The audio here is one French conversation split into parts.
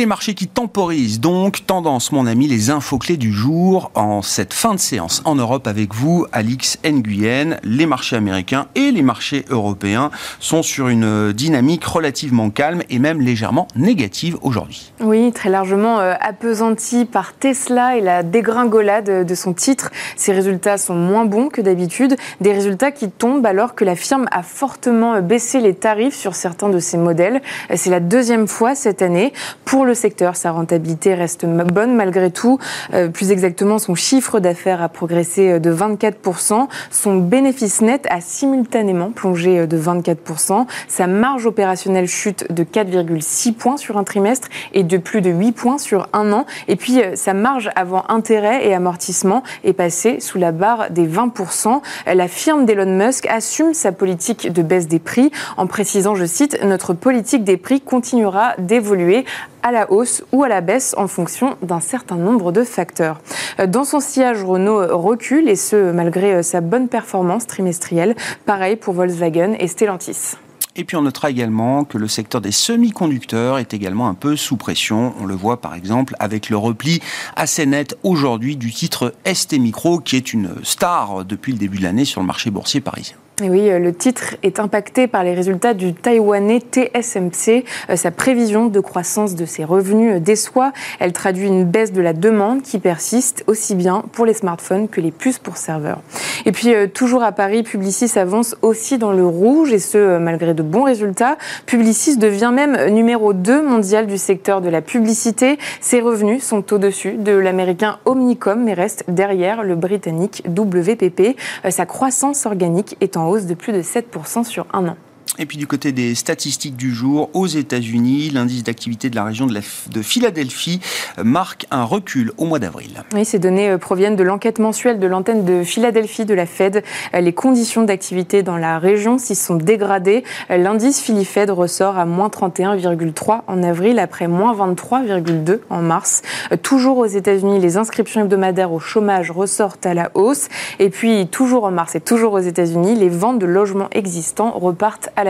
Les marchés qui temporisent donc, tendance mon ami, les infos clés du jour en cette fin de séance en Europe avec vous, Alix Nguyen. Les marchés américains et les marchés européens sont sur une dynamique relativement calme et même légèrement négative aujourd'hui. Oui, très largement euh, appesanti par Tesla et la dégringolade de son titre. Ses résultats sont moins bons que d'habitude, des résultats qui tombent alors que la firme a fortement baissé les tarifs sur certains de ses modèles. C'est la deuxième fois cette année. Pour pour le secteur, sa rentabilité reste bonne malgré tout. Euh, plus exactement, son chiffre d'affaires a progressé euh, de 24%. Son bénéfice net a simultanément plongé euh, de 24%. Sa marge opérationnelle chute de 4,6 points sur un trimestre et de plus de 8 points sur un an. Et puis, sa marge avant intérêt et amortissement est passée sous la barre des 20%. La firme d'Elon Musk assume sa politique de baisse des prix en précisant, je cite, notre politique des prix continuera d'évoluer à la hausse ou à la baisse en fonction d'un certain nombre de facteurs. Dans son sillage, Renault recule et ce, malgré sa bonne performance trimestrielle. Pareil pour Volkswagen et Stellantis. Et puis on notera également que le secteur des semi-conducteurs est également un peu sous pression. On le voit par exemple avec le repli assez net aujourd'hui du titre ST Micro qui est une star depuis le début de l'année sur le marché boursier parisien oui, euh, le titre est impacté par les résultats du taïwanais TSMC. Euh, sa prévision de croissance de ses revenus euh, déçoit. Elle traduit une baisse de la demande qui persiste aussi bien pour les smartphones que les puces pour serveurs. Et puis, toujours à Paris, Publicis avance aussi dans le rouge et ce, malgré de bons résultats. Publicis devient même numéro 2 mondial du secteur de la publicité. Ses revenus sont au-dessus de l'américain Omnicom mais restent derrière le britannique WPP. Sa croissance organique est en de plus de 7% sur un an. Et puis du côté des statistiques du jour, aux États-Unis, l'indice d'activité de la région de, la, de, Philadelphie euh, marque un recul au mois d'avril. Oui, ces données euh, proviennent de l'enquête mensuelle de l'antenne de Philadelphie de la Fed. Euh, les conditions d'activité dans la région s'y sont dégradées. L'indice Philly-Fed ressort à moins 31,3 en avril après moins 23,2 en mars. Toujours aux États-Unis, les inscriptions hebdomadaires au chômage ressortent à la hausse. Et puis, toujours en mars et toujours aux États-Unis, les ventes de logements existants repartent à à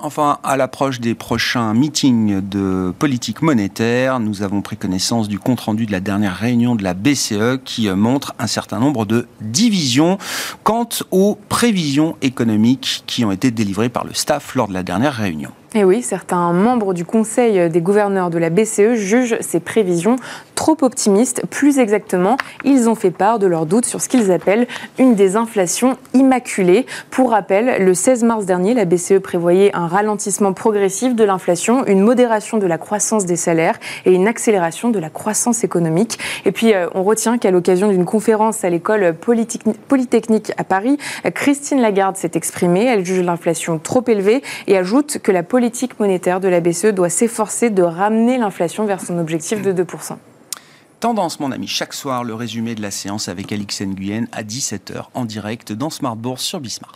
Enfin, à l'approche des prochains meetings de politique monétaire, nous avons pris connaissance du compte-rendu de la dernière réunion de la BCE qui montre un certain nombre de divisions quant aux prévisions économiques qui ont été délivrées par le staff lors de la dernière réunion. Et oui, certains membres du Conseil des gouverneurs de la BCE jugent ces prévisions trop optimistes. Plus exactement, ils ont fait part de leurs doutes sur ce qu'ils appellent une désinflation immaculée. Pour rappel, le 16 mars dernier, la BCE prévoyait un ralentissement progressif de l'inflation, une modération de la croissance des salaires et une accélération de la croissance économique. Et puis, euh, on retient qu'à l'occasion d'une conférence à l'école polytechnique à Paris, Christine Lagarde s'est exprimée. Elle juge l'inflation trop élevée et ajoute que la politique politique monétaire de la BCE doit s'efforcer de ramener l'inflation vers son objectif de 2%. Tendance, mon ami, chaque soir, le résumé de la séance avec Alix Nguyen à 17h en direct dans Smart Bourse sur Bismart.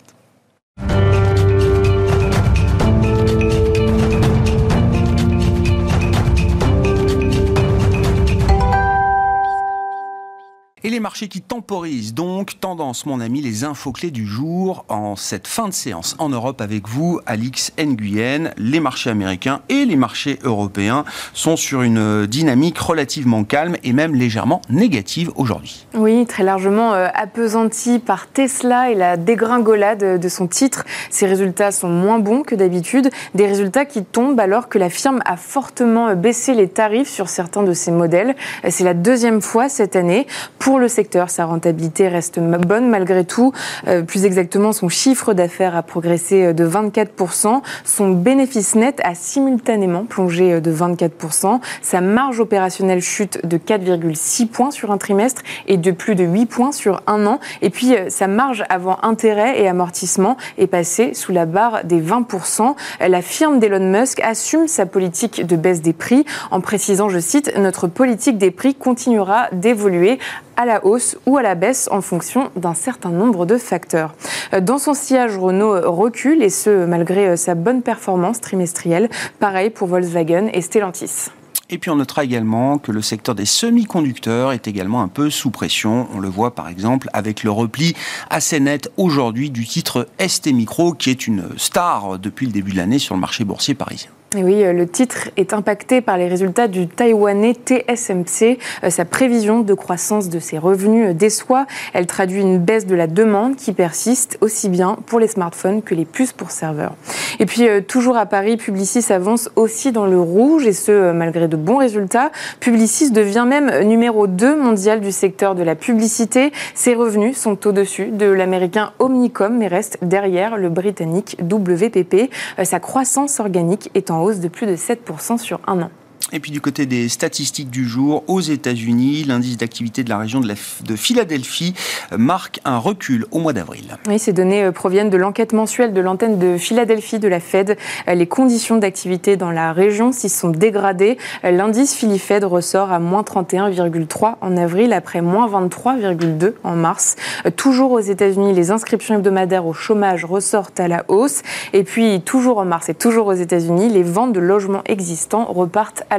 Marchés qui temporisent donc, tendance mon ami, les infos clés du jour en cette fin de séance en Europe avec vous, Alix Nguyen. Les marchés américains et les marchés européens sont sur une dynamique relativement calme et même légèrement négative aujourd'hui. Oui, très largement euh, appesanti par Tesla et la dégringolade de son titre. Ses résultats sont moins bons que d'habitude, des résultats qui tombent alors que la firme a fortement baissé les tarifs sur certains de ses modèles. C'est la deuxième fois cette année. Pour le secteur, sa rentabilité reste bonne malgré tout. Euh, plus exactement, son chiffre d'affaires a progressé euh, de 24%. Son bénéfice net a simultanément plongé euh, de 24%. Sa marge opérationnelle chute de 4,6 points sur un trimestre et de plus de 8 points sur un an. Et puis, sa marge avant intérêt et amortissement est passée sous la barre des 20%. La firme d'Elon Musk assume sa politique de baisse des prix en précisant, je cite, notre politique des prix continuera d'évoluer à la hausse ou à la baisse en fonction d'un certain nombre de facteurs. Dans son sillage, Renault recule et ce, malgré sa bonne performance trimestrielle. Pareil pour Volkswagen et Stellantis. Et puis on notera également que le secteur des semi-conducteurs est également un peu sous pression. On le voit par exemple avec le repli assez net aujourd'hui du titre ST Micro, qui est une star depuis le début de l'année sur le marché boursier parisien oui, euh, le titre est impacté par les résultats du taïwanais TSMC. Euh, sa prévision de croissance de ses revenus déçoit. Elle traduit une baisse de la demande qui persiste aussi bien pour les smartphones que les puces pour serveurs. Et puis, euh, toujours à Paris, Publicis avance aussi dans le rouge et ce, malgré de bons résultats. Publicis devient même numéro 2 mondial du secteur de la publicité. Ses revenus sont au-dessus de l'américain Omnicom mais restent derrière le britannique WPP. Sa croissance organique est en hausse de plus de 7% sur un an. Et puis du côté des statistiques du jour, aux États-Unis, l'indice d'activité de la région de, de, Philadelphie marque un recul au mois d'avril. Oui, ces données euh, proviennent de l'enquête mensuelle de l'antenne de Philadelphie de la Fed. Euh, les conditions d'activité dans la région s'y sont dégradées. Euh, l'indice Philly-Fed ressort à moins 31,3 en avril après moins 23,2 en mars. Toujours aux États-Unis, les inscriptions hebdomadaires au chômage ressortent à la hausse. Et puis, toujours en mars et toujours aux États-Unis, les ventes de logements existants repartent à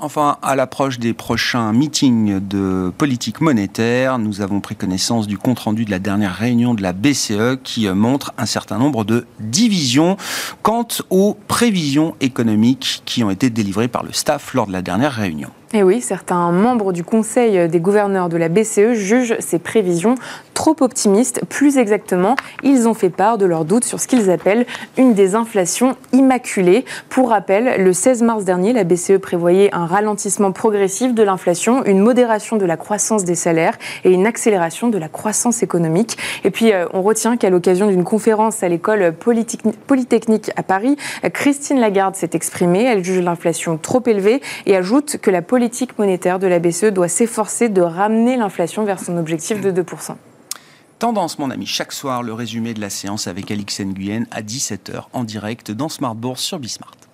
Enfin, à l'approche des prochains meetings de politique monétaire, nous avons pris connaissance du compte-rendu de la dernière réunion de la BCE qui montre un certain nombre de divisions quant aux prévisions économiques qui ont été délivrées par le staff lors de la dernière réunion. Et oui, certains membres du Conseil des gouverneurs de la BCE jugent ces prévisions trop optimistes. Plus exactement, ils ont fait part de leurs doutes sur ce qu'ils appellent une désinflation immaculée. Pour rappel, le 16 mars dernier, la BCE prévoyait un ralentissement progressif de l'inflation, une modération de la croissance des salaires et une accélération de la croissance économique. Et puis, euh, on retient qu'à l'occasion d'une conférence à l'école polytechnique à Paris, Christine Lagarde s'est exprimée. Elle juge l'inflation trop élevée et ajoute que la monétaire de la BCE doit s'efforcer de ramener l'inflation vers son objectif de 2%. Tendance, mon ami, chaque soir, le résumé de la séance avec Alix Nguyen à 17h en direct dans Smart Bourse sur Bismart.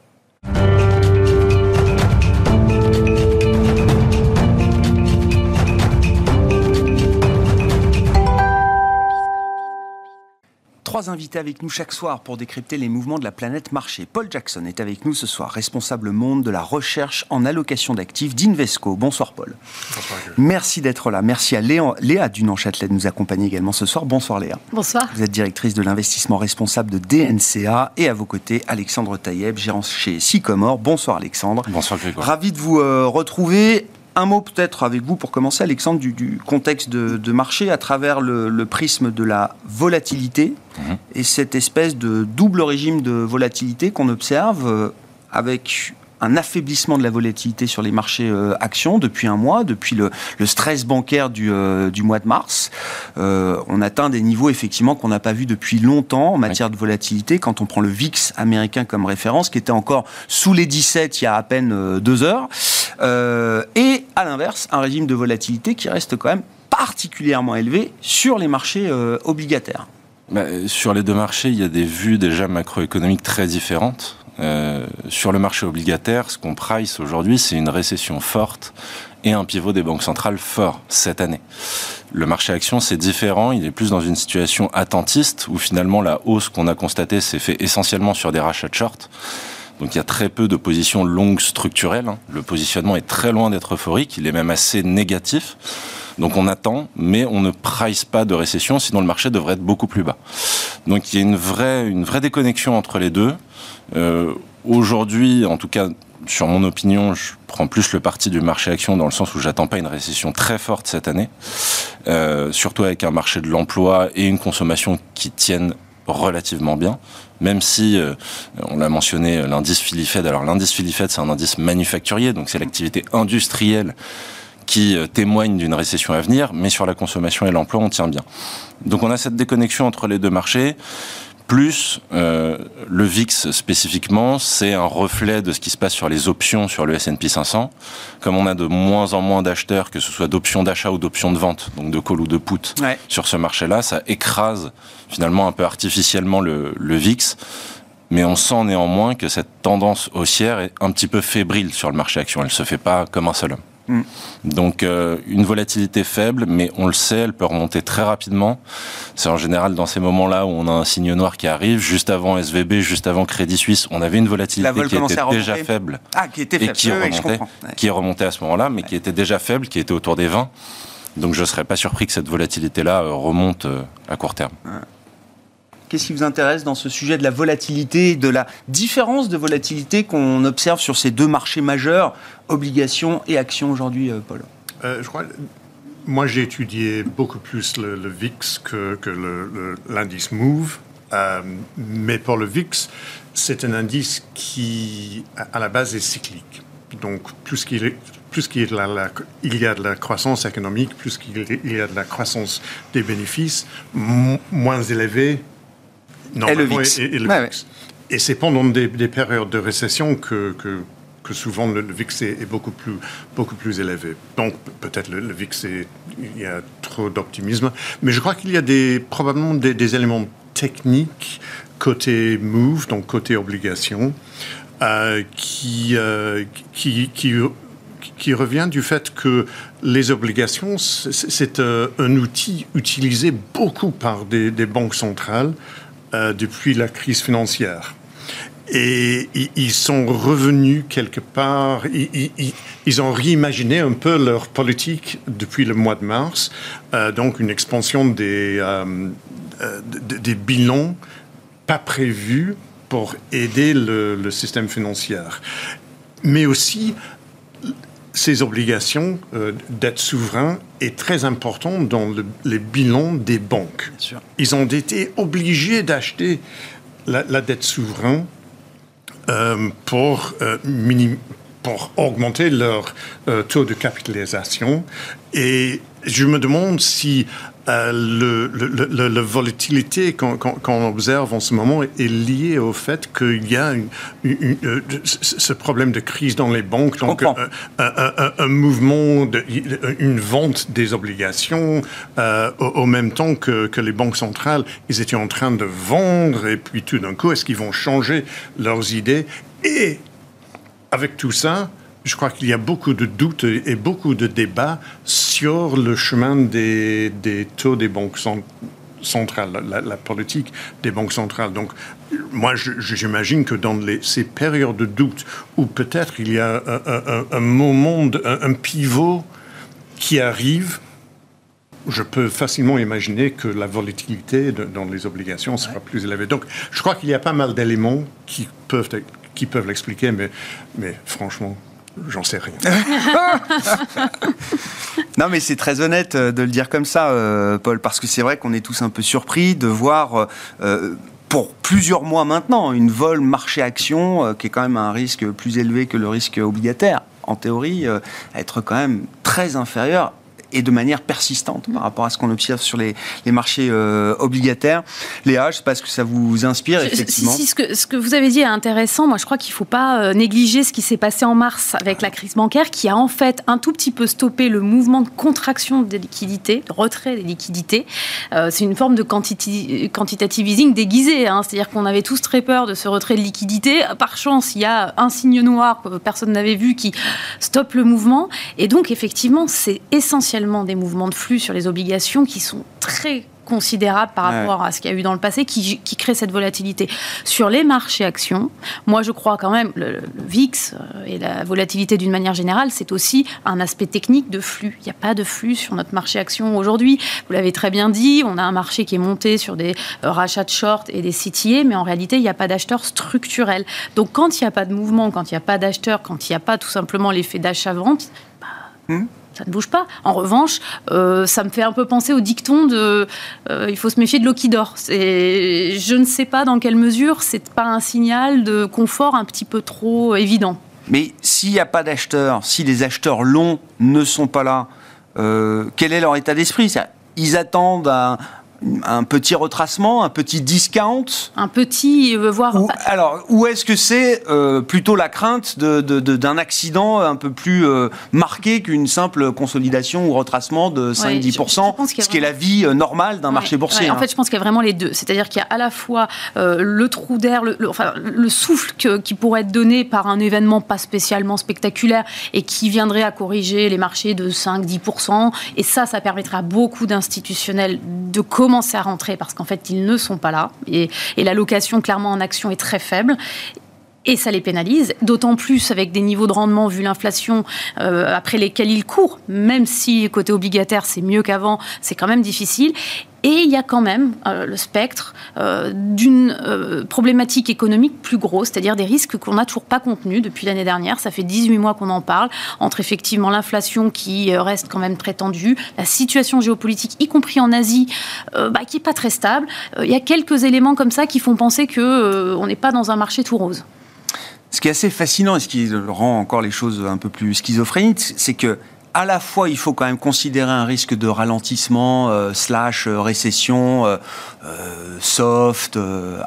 Trois invités avec nous chaque soir pour décrypter les mouvements de la planète marché. Paul Jackson est avec nous ce soir, responsable monde de la recherche en allocation d'actifs d'Invesco. Bonsoir Paul. Bonsoir. Merci d'être là. Merci à Léa, Léa Dunan-Châtelet de nous accompagner également ce soir. Bonsoir Léa. Bonsoir. Vous êtes directrice de l'investissement responsable de DNCA et à vos côtés Alexandre Taïeb, gérant chez Sycomore. Bonsoir Alexandre. Bonsoir Grégoire. Ravi de vous euh, retrouver. Un mot peut-être avec vous pour commencer, Alexandre, du, contexte de, marché à travers le, prisme de la volatilité mhm. et cette espèce de double régime de volatilité qu'on observe euh, avec un affaiblissement de la volatilité sur les marchés euh, actions depuis un mois, depuis le, stress bancaire du, euh, mois de mars. on atteint des niveaux effectivement qu'on n'a pas vu depuis longtemps en matière de volatilité. Quand on prend le VIX américain comme référence, qui était encore sous les 17 il y a à peine deux heures. Euh, et à l'inverse, un régime de volatilité qui reste quand même particulièrement élevé sur les marchés euh, obligataires. Bah, sur les deux marchés, il y a des vues déjà macroéconomiques très différentes. Euh, sur le marché obligataire, ce qu'on price aujourd'hui, c'est une récession forte et un pivot des banques centrales fort cette année. Le marché action, c'est différent. Il est plus dans une situation attentiste où finalement la hausse qu'on a constatée s'est fait essentiellement sur des rachats de short. Donc il y a très peu de positions longues structurelles. Hein. Le positionnement est très loin d'être euphorique, il est même assez négatif. Donc on attend, mais on ne price pas de récession, sinon le marché devrait être beaucoup plus bas. Donc il y a une vraie, une vraie déconnexion entre les deux. Euh, Aujourd'hui, en tout cas, sur mon opinion, je prends plus le parti du marché action dans le sens où j'attends pas une récession très forte cette année, euh, surtout avec un marché de l'emploi et une consommation qui tiennent relativement bien, même si, euh, on l'a mentionné, l'indice Philly-Fed. Alors l'indice Philly-Fed, c'est un indice manufacturier, donc c'est l'activité industrielle qui euh, témoigne d'une récession à venir, mais sur la consommation et l'emploi, on tient bien. Donc on a cette déconnexion entre les deux marchés. Plus euh, le VIX spécifiquement, c'est un reflet de ce qui se passe sur les options sur le S&P 500. Comme on a de moins en moins d'acheteurs, que ce soit d'options d'achat ou d'options de vente, donc de call ou de put, sur ce marché-là, ça écrase finalement un peu artificiellement le, le VIX Mais on sent néanmoins que cette tendance haussière est un petit peu fébrile sur le marché action. Elle ne se fait pas comme un seul homme. Mm. Donc euh, une volatilité faible, mais on le sait, elle peut remonter très rapidement. C'est en général dans ces moments-là où on a un signe noir qui arrive. Juste avant SVB, juste avant Crédit Suisse, on avait une volatilité qui était déjà faible. Ah, qui était faible. Et qui, remontait, qui est remontée à ce moment-là, mais qui était déjà faible, qui était autour des 20. Donc je ne serais pas surpris que cette volatilité-là euh, remonte euh, à court terme. Qu'est-ce qui vous intéresse dans ce sujet de la volatilité, de la différence de volatilité qu'on observe sur ces deux marchés majeurs, obligations et actions aujourd'hui, euh, Paul? Je crois, moi j'ai étudié beaucoup plus le, VIX que, l'indice Move. mais pour le VIX, c'est un indice qui, à la base, est cyclique. Donc, plus qu'il y a de la croissance économique, plus qu'il y a de la croissance des bénéfices, moins élevée, et le VIX. Et, c'est pendant des, périodes de récession que, que, souvent le, VIX est, beaucoup, plus, beaucoup plus élevé. Donc peut-être le, VIX, il y a trop d'optimisme. Mais je crois qu'il y a des, probablement des, éléments techniques côté move, donc côté obligation, euh, qui, euh, qui, qui, qui revient du fait que les obligations, c'est euh, un outil utilisé beaucoup par des, banques centrales depuis la crise financière. Et ils sont revenus quelque part, ils, ont réimaginé un peu leur politique depuis le mois de mars, euh, donc une expansion des, des bilans pas prévus pour aider le, le système financier. Mais aussi, ces obligations euh, d'être souverain est très important dans les bilans des banques. Ils ont été obligés d'acheter la, dette souveraine euh, pour, euh, pour augmenter leur taux de capitalisation. Et je me demande si euh, le, la volatilité qu'on observe en ce moment est liée au fait qu'il y a euh, ce problème de crise dans les banques, donc euh, un, mouvement, de, une vente des obligations au, même temps que, que, les banques centrales, ils étaient en train de vendre et puis tout d'un coup, est-ce qu'ils vont changer leurs idées? Et avec tout ça, je crois qu'il y a beaucoup de doutes et beaucoup de débats sur le chemin des, taux des banques centrales, la, politique des banques centrales. Donc, moi, j'imagine que dans les, ces périodes de doute, où peut-être il y a un, moment, un, pivot qui arrive, je peux facilement imaginer que la volatilité dans les obligations sera plus élevée. Donc, je crois qu'il y a pas mal d'éléments qui peuvent, qui peuvent l'expliquer, mais, mais franchement, J'en sais rien. non, mais c'est très honnête euh, de le dire comme ça, euh, Paul, parce que c'est vrai qu'on est tous un peu surpris de voir. Euh, pour plusieurs mois maintenant, une vol marché-action qui est quand même un risque plus élevé que le risque obligataire, en théorie, être quand même très inférieur et de manière persistante par rapport à ce qu'on observe sur les, marchés euh, obligataires. Léa, je ne sais pas ce que ça vous inspire, effectivement. Si, ce, que, ce que vous avez dit est intéressant. Moi, je crois qu'il ne faut pas euh, négliger ce qui s'est passé en mars avec la crise bancaire, qui a en fait un tout petit peu stoppé le mouvement de contraction des liquidités, de retrait des liquidités. Euh, c'est une forme de quantitative easing déguisé. Hein. C'est-à-dire qu'on avait tous très peur de ce retrait de liquidités. Par chance, il y a un signe noir que personne n'avait vu qui stoppe le mouvement. Et donc, effectivement, c'est essentiellement des mouvements de flux sur les obligations qui sont très considérables par rapport à ce qu'il y a eu dans le passé qui, qui crée cette volatilité. Sur les marchés actions, moi je crois quand même le, VIX euh, et la volatilité d'une manière générale, c'est aussi un aspect technique de flux. Il n'y a pas de flux sur notre marché actions aujourd'hui. Vous l'avez très bien dit, on a un marché qui est monté sur des euh, rachats de short et des CTA, mais en réalité, il n'y a pas d'acheteurs structurels. Donc quand il n'y a pas de mouvement, quand il n'y a pas d'acheteurs, quand il n'y a pas tout simplement l'effet d'achat-vente, bah, hmm ça ne bouge pas. En revanche, euh, ça me fait un peu penser au dicton de euh, il faut se méfier de l'eau qui dort. Je ne sais pas dans quelle mesure c'est pas un signal de confort un petit peu trop évident. Mais s'il n'y a pas d'acheteurs, si les acheteurs longs ne sont pas là, euh, quel est leur état d'esprit? Ils attendent un petit retracement, un petit discount Un petit, euh, voire... Ou, alors, ou est-ce que c'est euh, plutôt la crainte d'un de, de, accident un peu plus euh, marqué qu'une simple consolidation ou retracement de 5-10%, ce qui est la vie normale d'un marché boursier En hein. fait, je pense qu'il y a vraiment les deux. C'est-à-dire qu'il y a à la fois le trou d'air, le, enfin, le souffle qui pourrait être donné par un événement pas spécialement spectaculaire et qui viendrait à corriger les marchés de 5-10%. Et ça, ça permettrait à beaucoup d'institutionnels de commencer à rentrer parce qu'en fait, ils ne sont pas là. Et, et l'allocation, clairement, en action est très faible et ça les pénalise, d'autant plus avec des niveaux de rendement vu l'inflation euh, après lesquels ils courent, même si côté obligataire c'est mieux qu'avant, c'est quand même difficile. Et il y a quand même euh, le spectre euh, d'une euh, problématique économique plus grosse, c'est-à-dire des risques qu'on n'a toujours pas contenus depuis l'année dernière. Ça fait 18 mois qu'on en parle, entre effectivement l'inflation qui reste quand même très tendue, la situation géopolitique, y compris en Asie, bah, qui n'est pas très stable. Il y a quelques éléments comme ça qui font penser qu'on n'est pas dans un marché tout rose. Ce qui est assez fascinant et ce qui rend encore les choses un peu plus schizophréniques, c'est que à la fois, il faut quand même considérer un risque de ralentissement, euh, slash euh, récession, euh, soft,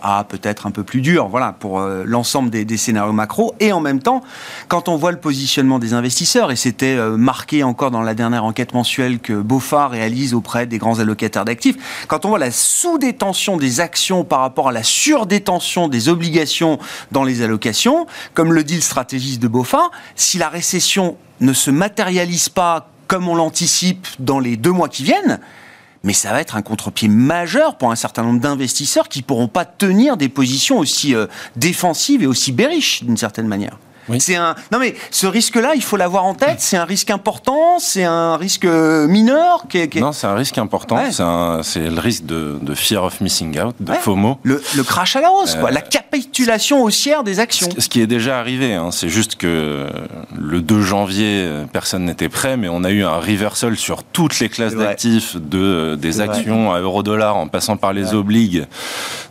à peut-être un peu plus dur, voilà, pour l'ensemble des, des, scénarios macro. Et en même temps, quand on voit le positionnement des investisseurs, et c'était marqué encore dans la dernière enquête mensuelle que BOFA réalise auprès des grands allocataires d'actifs, quand on voit la sous-détention des actions par rapport à la surdétention des obligations dans les allocations, comme le dit le stratégiste de BOFA, si la récession ne se matérialise pas comme on l'anticipe dans les deux mois qui viennent, mais ça va être un contre-pied majeur pour un certain nombre d'investisseurs qui pourront pas tenir des positions aussi euh, défensives et aussi bearish d'une certaine manière. C'est un. Non mais ce risque-là, il faut l'avoir en tête. C'est un risque important. C'est un risque euh, mineur. Non, c'est un risque important. C'est le risque de, fear of missing out, de FOMO. Le, crash à la hausse, quoi. La euh, capitulation haussière des actions. Ce, qui est déjà arrivé. Hein. C'est juste que le 2 janvier, personne n'était prêt, mais on a eu un reversal sur toutes les classes d'actifs de des actions à euro-dollar en passant par les obligues.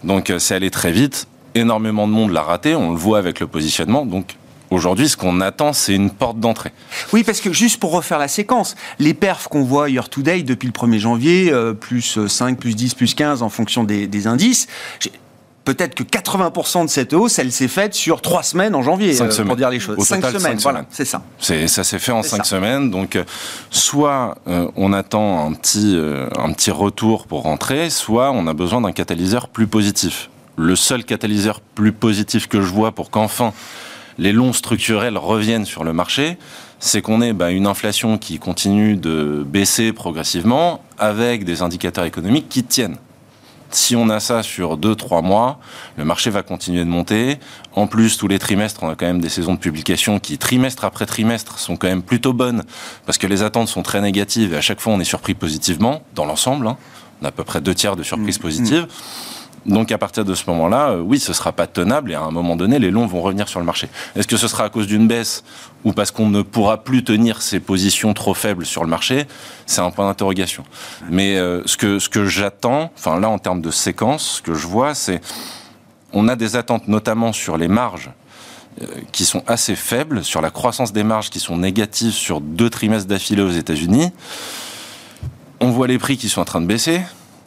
Donc c'est allé très vite énormément de monde l'a raté, on le voit avec le positionnement. Donc Aujourd'hui, ce qu'on attend, c'est une porte d'entrée. Oui, parce que juste pour refaire la séquence, les perfs qu'on voit year to date depuis le 1er janvier, euh, plus 5, plus 10, plus 15 en fonction des, indices, peut-être que 80% de cette hausse, elle s'est faite sur 3 semaines en janvier, euh, semaines. pour dire les choses. 5 semaines, voilà, c'est ça. Ça s'est fait en 5 semaines, donc euh, soit on attend un petit, un petit retour pour rentrer, soit on a besoin d'un catalyseur plus positif. Le seul catalyseur plus positif que je vois pour qu'enfin les longs structurels reviennent sur le marché, c'est qu'on ait bah, une inflation qui continue de baisser progressivement avec des indicateurs économiques qui tiennent. Si on a ça sur 2-3 mois, le marché va continuer de monter. En plus, tous les trimestres, on a quand même des saisons de publication qui, trimestre après trimestre, sont quand même plutôt bonnes parce que les attentes sont très négatives et à chaque fois, on est surpris positivement dans l'ensemble. Hein. On a à peu près deux tiers de surprises mmh. positives. Donc à partir de ce moment-là, euh, oui, ce sera pas tenable et à un moment donné, les longs vont revenir sur le marché. Est-ce que ce sera à cause d'une baisse ou parce qu'on ne pourra plus tenir ces positions trop faibles sur le marché? C'est un point d'interrogation. Mais euh, ce que ce que j'attends, enfin là en termes de séquence, ce que je vois, c'est on a des attentes notamment sur les marges euh, qui sont assez faibles, sur la croissance des marges qui sont négatives sur deux trimestres d'affilée aux États-Unis. On voit les prix qui sont en train de baisser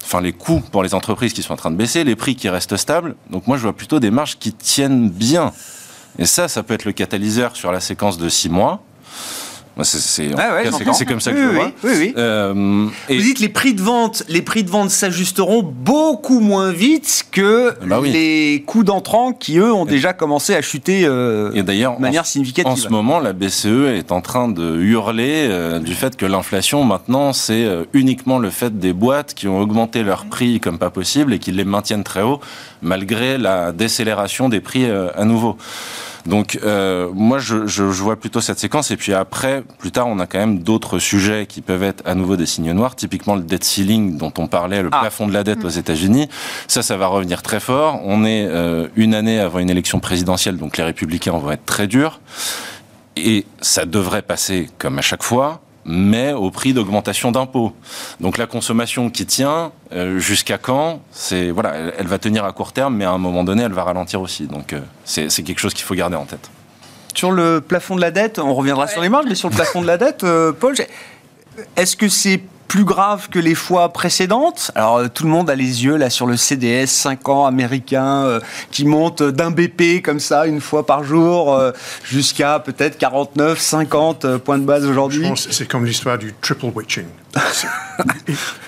enfin les coûts pour les entreprises qui sont en train de baisser, les prix qui restent stables. Donc moi, je vois plutôt des marges qui tiennent bien. Et ça, ça peut être le catalyseur sur la séquence de six mois. C'est comme ça que je vois. Oui, oui, euh, Vous dites les prix de vente, les prix de vente s'ajusteront beaucoup moins vite que bah les coûts d'entrant qui eux ont déjà commencé à chuter euh, et de manière significative. En ce moment, la BCE est en train de hurler euh, du fait que l'inflation maintenant c'est uniquement le fait des boîtes qui ont augmenté leurs prix comme pas possible et qui les maintiennent très haut malgré la décélération des prix à nouveau. Donc euh, moi, je, je, vois plutôt cette séquence. Et puis après, plus tard, on a quand même d'autres sujets qui peuvent être à nouveau des signes noirs. Typiquement le debt ceiling dont on parlait, le ah. plafond de la dette aux États-Unis. Ça, ça va revenir très fort. On est euh, une année avant une élection présidentielle, donc les républicains vont être très durs. Et ça devrait passer comme à chaque fois mais au prix d'augmentation d'impôts. Donc la consommation qui tient, euh, jusqu'à quand C'est voilà, elle, va tenir à court terme, mais à un moment donné, elle va ralentir aussi. Donc euh, c'est quelque chose qu'il faut garder en tête. Sur le plafond de la dette, on reviendra sur les marges, mais sur le plafond de la dette, euh, Paul, est-ce que c'est plus grave que les fois précédentes. Alors euh, tout le monde a les yeux là sur le CDS 5 ans américain euh, qui monte d'un BP comme ça une fois par jour euh, jusqu'à peut-être 49, 50 points de base aujourd'hui. C'est comme l'histoire du triple witching.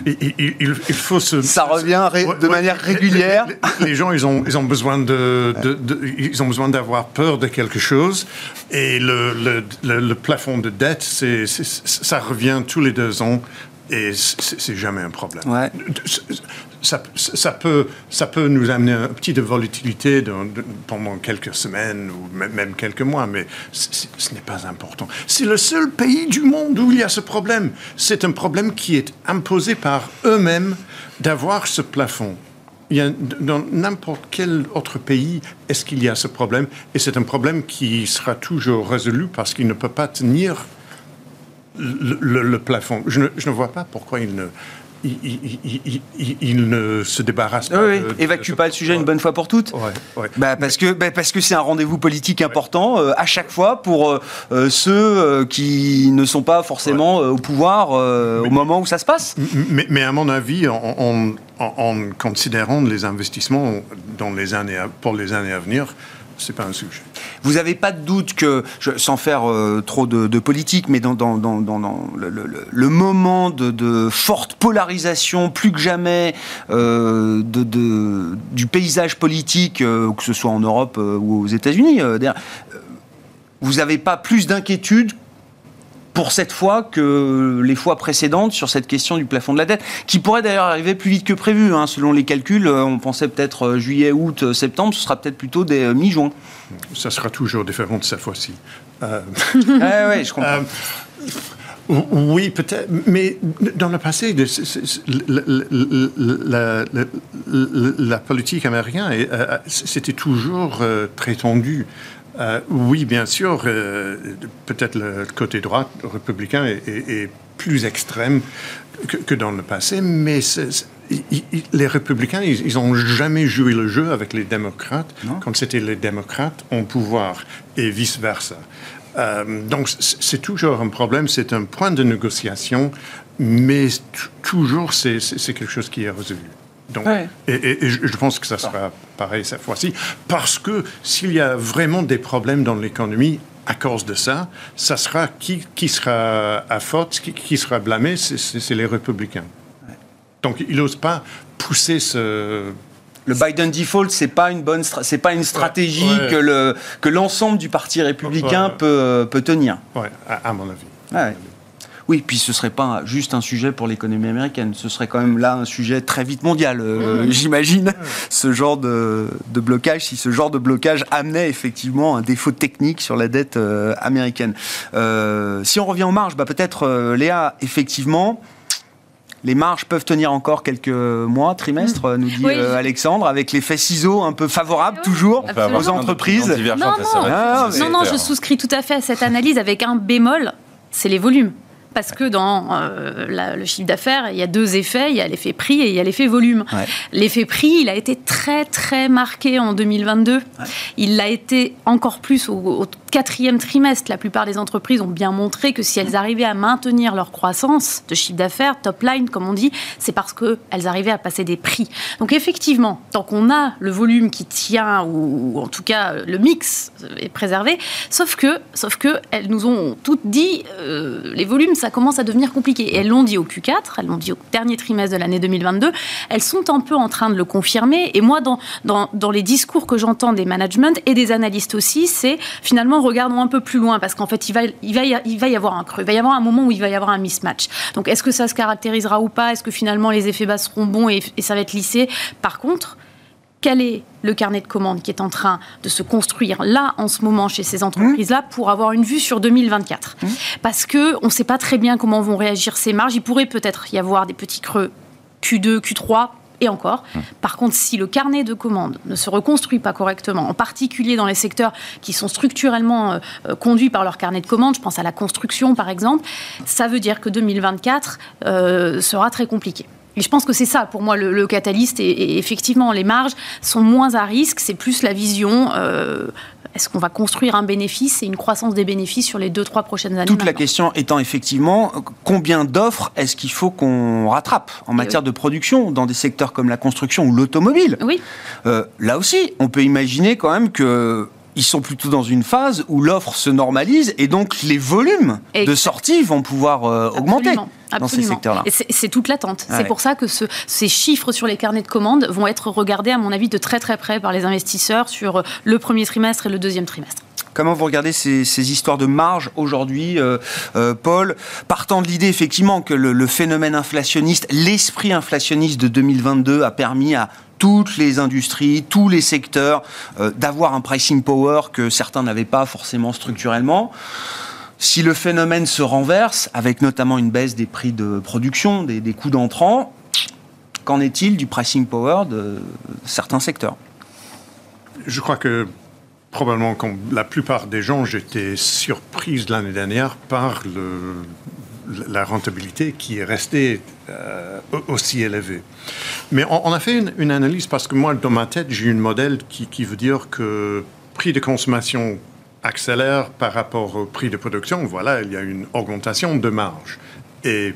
il, faut se... Ça revient de manière régulière. Les, gens, ils ont, ils ont besoin de, ils ont besoin d'avoir peur de quelque chose, et le, le, plafond de dette, c'est, ça revient tous les deux ans et c'est jamais un problème. Ça, ça, peut, ça peut nous amener un petit de volatilité pendant quelques semaines ou même quelques mois, mais ce n'est pas important. C'est le seul pays du monde où il y a ce problème. C'est un problème qui est imposé par eux-mêmes d'avoir ce plafond. Il y a, dans n'importe quel autre pays, est-ce qu'il y a ce problème? Et c'est un problème qui sera toujours résolu parce qu'il ne peut pas tenir le, plafond. Je ne, vois pas pourquoi il ne, il, ne se débarrasse pas. Oui, évacue pas le sujet une bonne fois pour toutes. Bah, parce que bah, parce que c'est un rendez-vous politique important euh, à chaque fois pour euh, euh, ceux qui ne sont pas forcément au pouvoir au moment où ça se passe. Mais, à mon avis, en, en, considérant les investissements dans les années pour les années à venir, c'est pas un sujet. Vous n'avez pas de doute que, sans faire euh, trop de, politique, mais dans, dans, le, moment de, forte polarisation, plus que jamais, euh, de, du paysage politique, euh, que ce soit en Europe ou aux États-Unis, vous n'avez pas plus d'inquiétude pour cette fois que les fois précédentes sur cette question du plafond de la dette, qui pourrait d'ailleurs arriver plus vite que prévu. Hein, selon les calculs, euh, on pensait peut-être euh, juillet, août, euh, septembre, ce sera peut-être plutôt des mi-juin. Ça sera toujours différent de cette fois-ci. oui, je comprends. Oui, peut-être, mais dans le passé, la, politique américaine, c'était toujours très tendu. Euh, oui, bien sûr, euh, peut-être le côté droit républicain est, plus extrême que, dans le passé, mais les républicains, ils n'ont jamais joué le jeu avec les démocrates quand c'était les démocrates en pouvoir et vice-versa. Euh, donc c'est toujours un problème, c'est un point de négociation, mais toujours c'est quelque chose qui est résolu. Donc, et, je pense que ça sera pareil cette fois-ci, parce que s'il y a vraiment des problèmes dans l'économie, à cause de ça, ça sera qui, qui sera à faute, qui, qui sera blâmé, c'est les républicains. Donc il n'ose pas pousser ce, le Biden default, c'est pas une bonne, c'est pas une stratégie que le que l'ensemble du parti républicain peut peut tenir. Ouais, à, mon avis. Oui, puis ce serait pas juste un sujet pour l'économie américaine, ce serait quand même là un sujet très vite mondial, euh, mmh. j'imagine, ce genre de, blocage, si ce genre de blocage amenait effectivement un défaut technique sur la dette euh, américaine. Euh, si on revient aux marges, bah peut-être Léa, effectivement, les marges peuvent tenir encore quelques mois, trimestres, mmh. nous dit Alexandre, avec l'effet ciseaux un peu favorable toujours aux entreprises. Non non, non, je souscris tout à fait à cette analyse avec un bémol, c'est les volumes parce que dans euh, le chiffre d'affaires, il y a deux effets. Il y a l'effet prix et il y a l'effet volume. L'effet prix, il a été très, très marqué en 2022. Il l'a été encore plus au, quatrième trimestre. La plupart des entreprises ont bien montré que si elles arrivaient à maintenir leur croissance de chiffre d'affaires, top line, comme on dit, c'est parce qu'elles arrivaient à passer des prix. Donc effectivement, tant qu'on a le volume qui tient, ou, en tout cas le mix est préservé, sauf que, sauf que elles nous ont toutes dit, euh, les volumes, ça commence à devenir compliqué. Elles l'ont dit au Q4, elles l'ont dit au dernier trimestre de l'année 2022, elles sont un peu en train de le confirmer. Et moi, dans, dans, dans les discours que j'entends des managements et des analystes aussi, c'est finalement regardons un peu plus loin parce qu'en fait, il va, il, va y, il va y avoir un creux. Il va y avoir un moment où il va y avoir un mismatch. Donc, est-ce que ça se caractérisera ou pas? Est-ce que finalement les effets bas seront bons et, et ça va être lissé? Par contre, quel est le carnet de commandes qui est en train de se construire là en ce moment chez ces entreprises-là pour avoir une vue sur 2024 mmh. Parce que on ne sait pas très bien comment vont réagir ces marges. Il pourrait peut-être y avoir des petits creux Q2, Q3, et encore. Mmh. Par contre, si le carnet de commandes ne se reconstruit pas correctement, en particulier dans les secteurs qui sont structurellement euh, euh, conduits par leur carnet de commandes, je pense à la construction par exemple, ça veut dire que 2024 euh, sera très compliqué. Et je pense que c'est ça, pour moi, le, catalyste. Et, effectivement, les marges sont moins à risque. C'est plus la vision Est-ce qu'on va construire un bénéfice et une croissance des bénéfices sur les deux, trois prochaines années Toute la question étant effectivement combien d'offres est-ce qu'il faut qu'on rattrape en matière de production dans des secteurs comme la construction ou l'automobile? Oui. Euh, là aussi, on peut imaginer quand même que ils sont plutôt dans une phase où l'offre se normalise et donc les volumes de sortie vont pouvoir euh, augmenter dans ces secteurs-là. C'est toute l'attente. C'est pour ça que ces chiffres sur les carnets de commandes vont être regardés, à mon avis, de très très près par les investisseurs sur euh, le premier trimestre et le deuxième trimestre. Comment vous regardez ces, histoires de marge aujourd'hui, euh, Paul? Partant de l'idée effectivement que le phénomène inflationniste, l'esprit inflationniste de 2022 a permis à toutes les industries, tous les secteurs, euh, d'avoir un pricing power que certains n'avaient pas forcément structurellement. Si le phénomène se renverse, avec notamment une baisse des prix de production, des, des coûts d'entrant, qu'en est-il du pricing power de certains secteurs? Je crois que probablement comme la plupart des gens, j'étais surprise l'année dernière par le, la rentabilité qui est restée euh, aussi élevée. Mais on, a fait une, analyse parce que moi, dans ma tête, j'ai une modèle qui, qui, veut dire que prix de consommation accélère par rapport au prix de production. Voilà, il y a une augmentation de marge. Et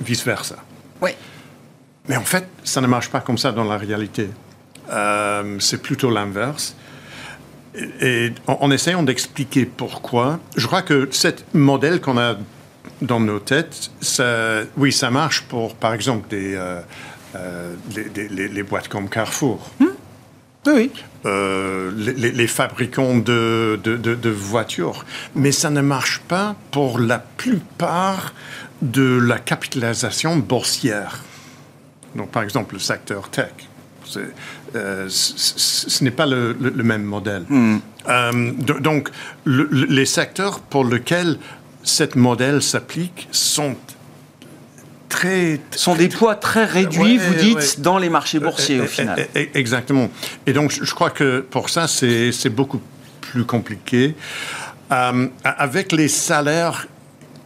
vice-versa. Oui. Mais en fait, ça ne marche pas comme ça dans la réalité. Euh, c'est plutôt l'inverse. Et en, essayant d'expliquer pourquoi, je crois que ce modèle qu'on a dans nos têtes, ça, oui, ça marche pour, par exemple, des, euh, euh, les, boîtes comme Carrefour. Hmm. Oui. Euh, les, fabricants de, de, de, voitures. Mais ça ne marche pas pour la plupart de la capitalisation boursière. Donc, par exemple, le secteur tech. Euh, ce n'est pas le, même modèle. Hmm. Euh, donc, les secteurs pour lesquels ce modèle s'applique sont très, sont des poids très réduits, vous dites, dans les marchés boursiers au final. Exactement. Et donc, je crois que pour ça, c'est beaucoup plus compliqué. Euh, avec les salaires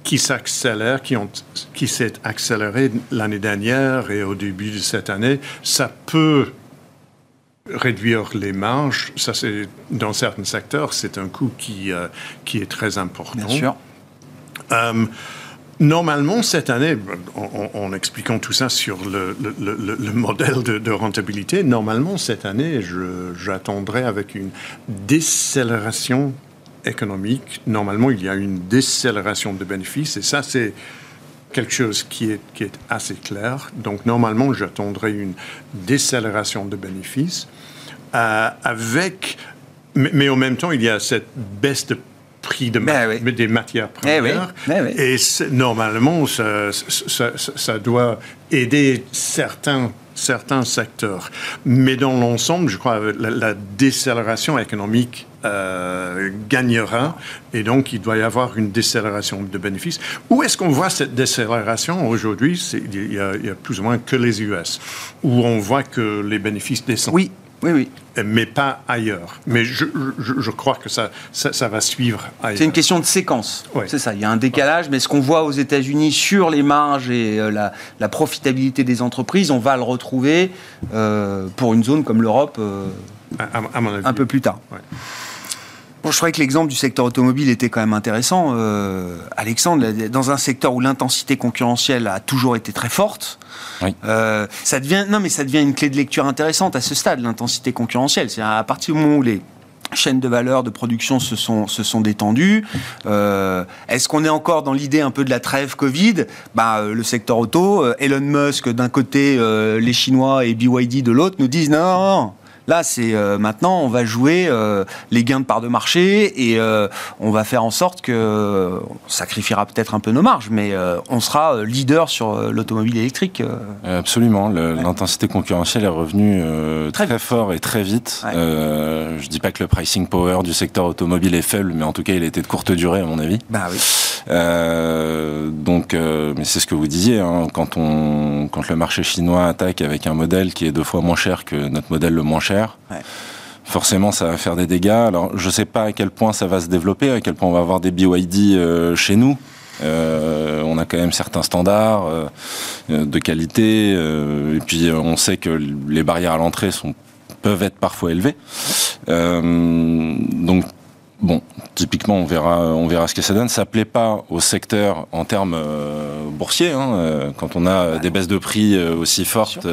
qui s'accélèrent, qui, ont, qui s'est accéléré l'année dernière et au début de cette année, ça peut réduire les marges. Ça, c'est dans certains secteurs, c'est un coût qui, euh, qui est très important. Bien sûr. Euh, normalement, cette année, en, expliquant tout ça sur le, le, modèle de, de, rentabilité, normalement, cette année, j'attendrai avec une décélération économique. Normalement, il y a une décélération de bénéfices et ça, c'est quelque chose qui est, qui est assez clair. Donc, normalement, j'attendrai une décélération de bénéfices euh, avec... Mais, mais, en même temps, il y a cette baisse de prix de ben des matières eh premières. Ben et normalement, ça, ça, ça, doit aider certains certains secteurs. Mais dans l'ensemble, je crois que la, décélération économique euh, gagnera et donc il doit y avoir une décélération de bénéfices. Où est-ce qu'on voit cette décélération aujourd'hui? Il, y a plus ou moins que les US, où on voit que les bénéfices descendent. Oui, oui, oui. Mais pas ailleurs. Mais je, je, crois que ça, ça, va suivre ailleurs. C'est une question de séquence. C'est ça. Il y a un décalage, mais ce qu'on voit aux États-Unis sur les marges et euh, la, la, profitabilité des entreprises, on va le retrouver euh, pour une zone comme l'Europe euh, un peu plus tard. Bon, je trouvais que l'exemple du secteur automobile était quand même intéressant. Euh, Alexandre, dans un secteur où l'intensité concurrentielle a toujours été très forte, euh, ça devient non mais ça devient une clé de lecture intéressante à ce stade, l'intensité concurrentielle. C'est à partir du moment où les chaînes de valeur de production se sont, se sont détendues. Euh, Est-ce qu'on est encore dans l'idée un peu de la trêve Covid? Bah, Le secteur auto, Elon Musk d'un côté, les Chinois et BYD de l'autre nous disent non, non, non Là, c'est euh, maintenant, on va jouer euh, les gains de part de marché et euh, on va faire en sorte que on sacrifiera peut-être un peu nos marges, mais on sera leader sur l'automobile électrique. Absolument. L'intensité concurrentielle est revenue très, très fort et très vite. Je je dis pas que le pricing power du secteur automobile est faible, mais en tout cas, il était de courte durée, à mon avis. Bah oui. donc, mais c'est ce que vous disiez, hein, quand on, quand le marché chinois attaque avec un modèle qui est deux fois moins cher que notre modèle le moins cher Forcément, ça va faire des dégâts. Alors, je ne sais pas à quel point ça va se développer, à quel point on va avoir des BYD euh, chez nous. Euh, on a quand même certains standards euh, de qualité, et puis on sait que les barrières à l'entrée sont peuvent être parfois élevés. donc Bon, typiquement, on verra, on verra ce que ça donne. Ça plaît pas au secteur en termes euh, boursiers. Hein, euh, quand on a des baisses de prix euh, aussi fortes,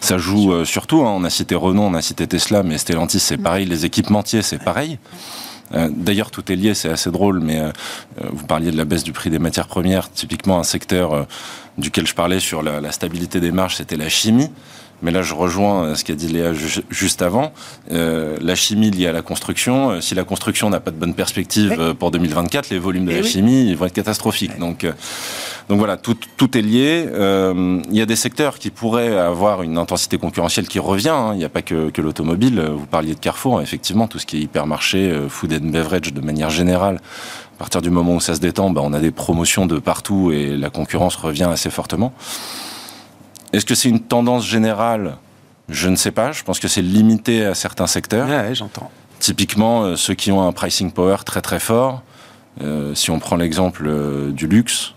ça joue surtout. Hein. On a cité Renault, on a cité Tesla, mais Stellantis, c'est mm. pareil. Les équipementiers, c'est pareil. D'ailleurs, tout est lié, c'est assez drôle, mais vous parliez de la baisse du prix des matières premières. Typiquement, un secteur duquel je parlais sur la, la stabilité des marges, c'était la chimie. Mais là, je rejoins euh, ce qu'a dit Léa juste avant. Euh, la chimie liée à la construction, euh, si la construction n'a pas de bonne perspective pour 2024, les volumes de eh la chimie vont être catastrophiques. Donc, donc voilà, tout, tout est lié. Il y a des secteurs qui pourraient avoir une intensité concurrentielle qui revient. Hein. Il n'y a pas que, que l'automobile. Vous parliez de Carrefour, effectivement, tout ce qui est hypermarché, food and beverage de manière générale. À partir du moment où ça se détend, bah, on a des promotions de partout et la concurrence revient assez fortement. Est-ce que c'est une tendance générale? Je ne sais pas. Je pense que c'est limité à certains secteurs. Ouais, j'entends. Typiquement, euh, ceux qui ont un pricing power très très fort. Euh, si on prend l'exemple euh, du luxe,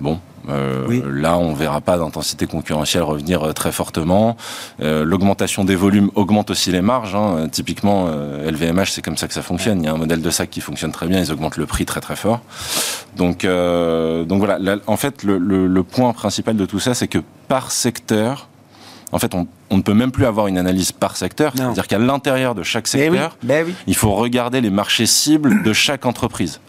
bon, Là, on verra pas d'intensité concurrentielle revenir très fortement. L'augmentation des volumes augmente aussi les marges. Hein. Typiquement, LVMH, c'est comme ça que ça fonctionne. Il y a un modèle de sac qui fonctionne très bien. Ils augmentent le prix très très fort. Donc, donc voilà. en fait, le, le, point principal de tout ça, c'est que par secteur, en fait, on, ne peut même plus avoir une analyse par secteur. C'est-à-dire qu'à l'intérieur de chaque secteur, ben il faut regarder les marchés cibles de chaque entreprise.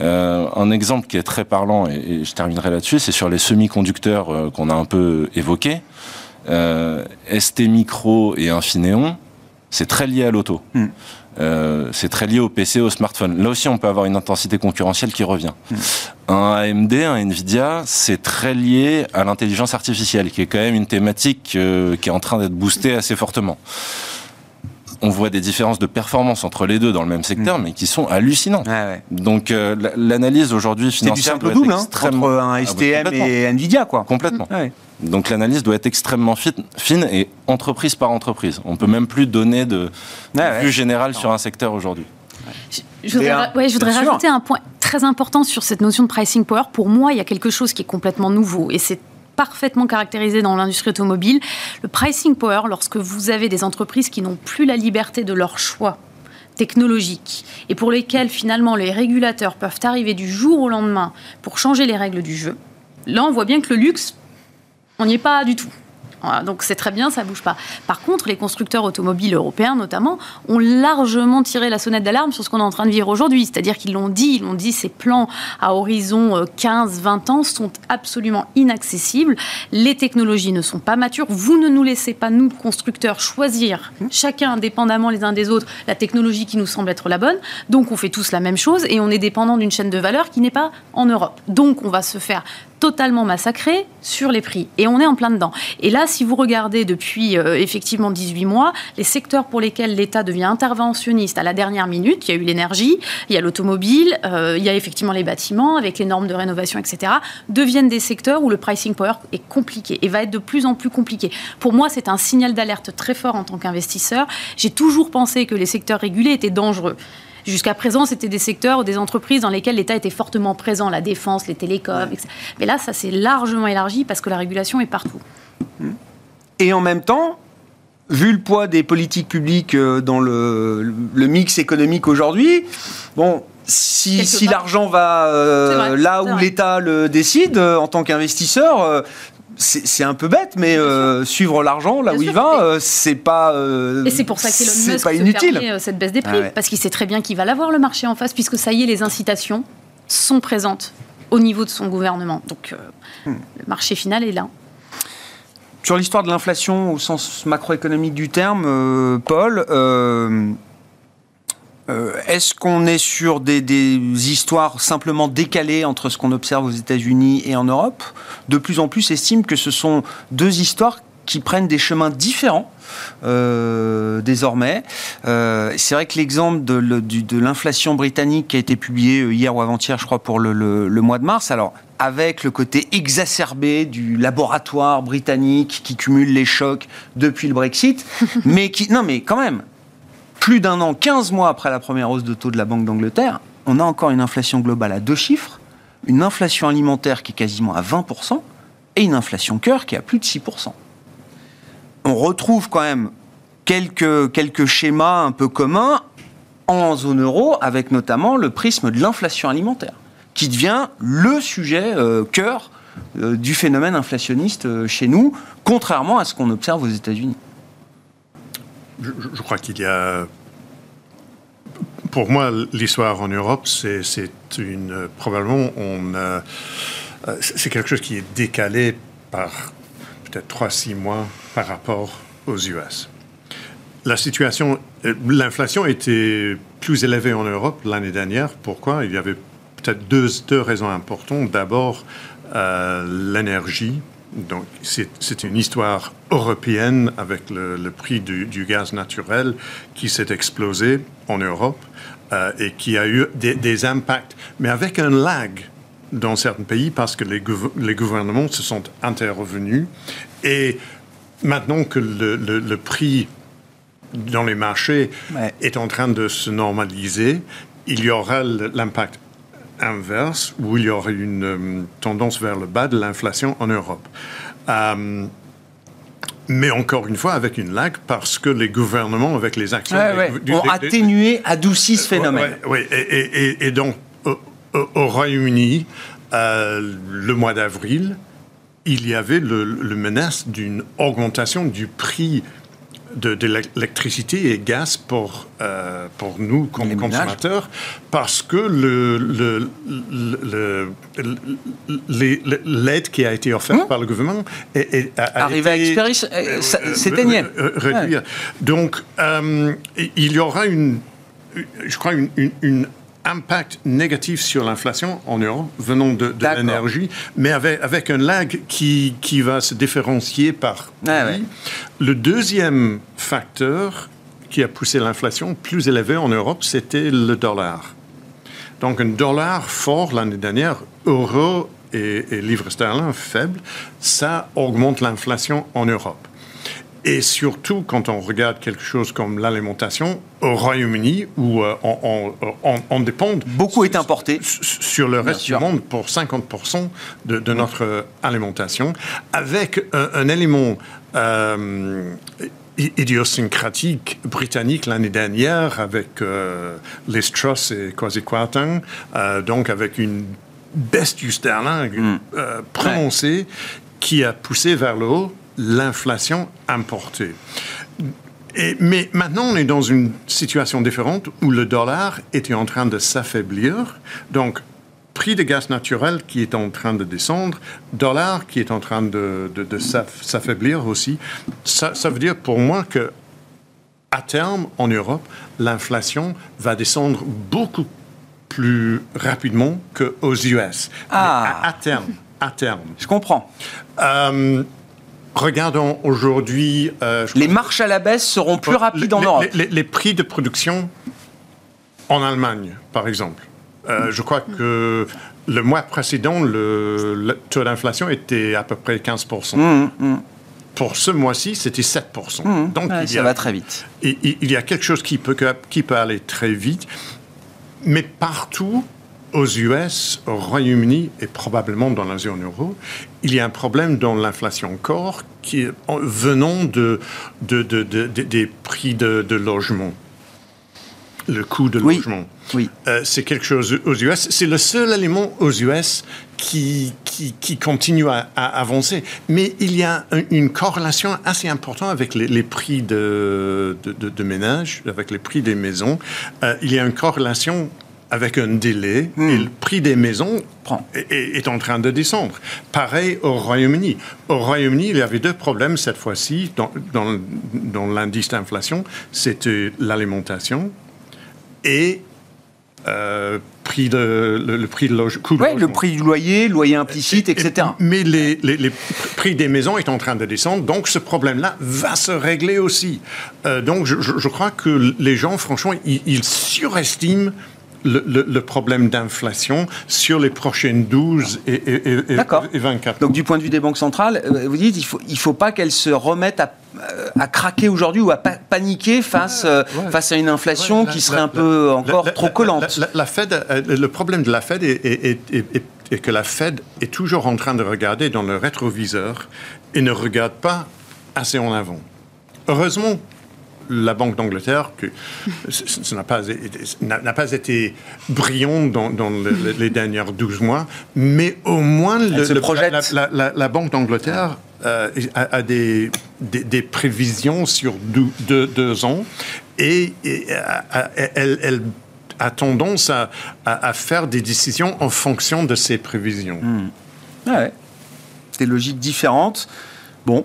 Euh, un exemple qui est très parlant, et, je terminerai là-dessus, c'est sur les semi-conducteurs euh, qu'on a un peu évoqués. Euh, ST Micro et Infineon, c'est très lié à l'auto. Hmm. Euh, c'est très lié au PC, au smartphone. Là aussi, on peut avoir une intensité concurrentielle qui revient. Hmm. Un AMD, un Nvidia, c'est très lié à l'intelligence artificielle, qui est quand même une thématique qui est en train d'être boostée assez fortement. On voit des différences de performance entre les deux dans le même secteur, hmm. mais qui sont hallucinantes. Donc euh, l'analyse aujourd'hui financière c'est du simple double, hein, entre un ah, bah, STM et Nvidia, quoi. Complètement. Donc l'analyse doit être extrêmement fine et entreprise par entreprise. On peut même plus donner de, vue générale sur un secteur aujourd'hui. Je voudrais, rajouter un point très important sur cette notion de pricing power. Pour moi, il y a quelque chose qui est complètement nouveau et c'est parfaitement caractérisé dans l'industrie automobile. Le pricing power, lorsque vous avez des entreprises qui n'ont plus la liberté de leur choix technologique et pour lesquelles finalement les régulateurs peuvent arriver du jour au lendemain pour changer les règles du jeu. Là, on voit bien que le luxe on n'y est pas du tout donc c'est très bien, ça bouge pas. Par contre, les constructeurs automobiles européens, notamment, ont largement tiré la sonnette d'alarme sur ce qu'on est en train de vivre aujourd'hui. C'est-à-dire qu'ils l'ont dit, ils l'ont dit, ces plans à horizon 15-20 euh, ans sont absolument inaccessibles. Les technologies ne sont pas matures. Vous ne nous laissez pas, nous, constructeurs, choisir, chacun indépendamment les uns des autres, la technologie qui nous semble être la bonne. Donc on fait tous la même chose et on est dépendant d'une chaîne de valeur qui n'est pas en Europe. Donc on va se faire totalement massacré sur les prix. Et on est en plein dedans. Et là, si vous regardez depuis euh, effectivement 18 mois, les secteurs pour lesquels l'État devient interventionniste à la dernière minute, il y a eu l'énergie, il y a l'automobile, euh, il y a effectivement les bâtiments avec les normes de rénovation, etc., deviennent des secteurs où le pricing power est compliqué et va être de plus en plus compliqué. Pour moi, c'est un signal d'alerte très fort en tant qu'investisseur. J'ai toujours pensé que les secteurs régulés étaient dangereux. Jusqu'à présent, c'était des secteurs ou des entreprises dans lesquels l'État était fortement présent, la défense, les télécoms, etc. Mais là, ça s'est largement élargi parce que la régulation est partout. Et en même temps, vu le poids des politiques publiques euh, dans le, mix économique aujourd'hui, bon, si, l'argent va euh, là où l'État le décide, euh, en tant qu'investisseur, c'est un peu bête, mais euh, suivre l'argent là où il va, euh, c'est pas. Euh, et c'est pour ça qu'Elon Musk pas inutile. Permet, cette baisse des prix, ah parce qu'il sait très bien qu'il va l'avoir le marché en face, puisque ça y est, les incitations sont présentes au niveau de son gouvernement. Donc hmm. le marché final est là. Sur l'histoire de l'inflation au sens macroéconomique du terme, Paul, euh, est-ce qu'on est sur des, histoires simplement décalées entre ce qu'on observe aux États-Unis et en Europe? De plus en plus estiment que ce sont deux histoires qui prennent des chemins différents euh, désormais. Euh, c'est vrai que l'exemple de, l'inflation britannique qui a été publié hier ou avant-hier, je crois, pour le, le, mois de mars, alors avec le côté exacerbé du laboratoire britannique qui cumule les chocs depuis le Brexit, mais qui... Non mais quand même, plus d'un an, 15 mois après la première hausse de taux de la Banque d'Angleterre, on a encore une inflation globale à deux chiffres, une inflation alimentaire qui est quasiment à 20% et une inflation cœur qui est à plus de 6%. On retrouve quand même quelques, quelques schémas un peu communs en zone euro, avec notamment le prisme de l'inflation alimentaire, qui devient le sujet euh, cœur euh, du phénomène inflationniste euh, chez nous, contrairement à ce qu'on observe aux États-Unis. Je, je crois qu'il y a pour moi, l'histoire en Europe, c'est probablement on c'est quelque chose qui est décalé par peut-être 3-6 mois par rapport aux US. La situation, l'inflation était plus élevée en Europe l'année dernière. Pourquoi? Il y avait peut-être deux, deux raisons importantes. D'abord, euh, l'énergie. Donc, c'est une histoire européenne avec le, prix du, gaz naturel qui s'est explosé en Europe euh, et qui a eu des, des, impacts, mais avec un lag dans certains pays parce que les, les gouvernements se sont intervenus. Et maintenant que le, le, prix dans les marchés est en train de se normaliser, il y aura l'impact inverse où il y aura une euh, tendance vers le bas de l'inflation en Europe. Euh, mais encore une fois, avec une lag, parce que les gouvernements, avec les actions... ont atténué, adouci ce phénomène. Oui, et, et, donc, au, Royaume-Uni, euh, le mois d'avril, il y avait le, menace d'une augmentation du prix de, l'électricité et gaz pour, euh, pour nous comme consommateurs parce que le, l'aide qui a été offerte hum? par le gouvernement est, arrivait à expirer, s'éteignait. Donc, euh, il y aura une, je crois, une, une impact négatif sur l'inflation en euros venant de, l'énergie, mais avec, avec, un lag qui, qui va se différencier par ah Le deuxième facteur qui a poussé l'inflation plus élevée en Europe, c'était le dollar. Donc un dollar fort l'année dernière, euro et, et livre sterling faible, ça augmente l'inflation en Europe. Et surtout, quand on regarde quelque chose comme l'alimentation, au Royaume-Uni, où euh, on, dépend... Beaucoup est importé. Sur le reste du monde pour 50% de, notre alimentation, avec un, élément... Euh, idiosyncratique britannique l'année dernière avec euh, les Truss et Kwasi Kwarteng, donc avec une baisse du sterling mm. prononcée qui a poussé vers le haut l'inflation importée. Et, mais maintenant, on est dans une situation différente où le dollar était en train de s'affaiblir. Donc, prix de gaz naturel qui est en train de descendre, dollar qui est en train de, de, s'affaiblir aussi. Ça, ça, veut dire pour moi que à terme, en Europe, l'inflation va descendre beaucoup plus rapidement qu'aux US. Ah. À, terme, à terme. Je comprends. Euh, Regardons aujourd'hui. Euh, les marches à la baisse seront plus rapides en Europe. Les, prix de production en Allemagne, par exemple. Euh, je crois que le mois précédent, le, taux d'inflation était à peu près 15%. Mmh, mmh. Pour ce mois-ci, c'était 7%. Mmh. Donc, ça va très vite. Il, il, y a quelque chose qui peut, qui peut aller très vite. Mais partout, aux US, au Royaume-Uni et probablement dans la zone euro, il y a un problème dans l'inflation corps qui est venant de, de, des prix de, logement, le coût de logement. Oui. Euh, c'est quelque chose aux US. C'est le seul élément aux US qui, qui, continue à, avancer. Mais il y a une corrélation assez importante avec les, prix de, de, ménage, avec les prix des maisons. Euh, il y a une corrélation avec un délai hmm. et le prix des maisons est, en train de descendre. Pareil au Royaume-Uni. Au Royaume-Uni, il y avait deux problèmes cette fois-ci dans, dans, l'indice d'inflation. C'était l'alimentation et euh, prix de, le, prix de le prix du loyer, loyer implicite, etc. mais les, les, prix des maisons est en train de descendre, donc ce problème-là va se régler aussi. Euh, donc je, je, crois que les gens, franchement, ils surestiment le, problème d'inflation sur les prochaines 12 et, et, et, 24 Donc du point de vue des banques centrales, euh, vous dites qu'il ne faut, il faut pas qu'elles se remettent à, euh, à craquer aujourd'hui ou à paniquer face, euh, face à une inflation qui serait un peu encore trop collante. La, Fed, le problème de la Fed est, est que la Fed est toujours en train de regarder dans le rétroviseur et ne regarde pas assez en avant. Heureusement, la Banque d'Angleterre, que ça n'a pas, été brillant dans, les dernières 12 mois, mais au moins le, la, Banque d'Angleterre euh, a, des, des, prévisions sur deux, ans et, elle, a tendance à, faire des décisions en fonction de ces prévisions. Hmm. Ouais. Des logiques différentes. Bon,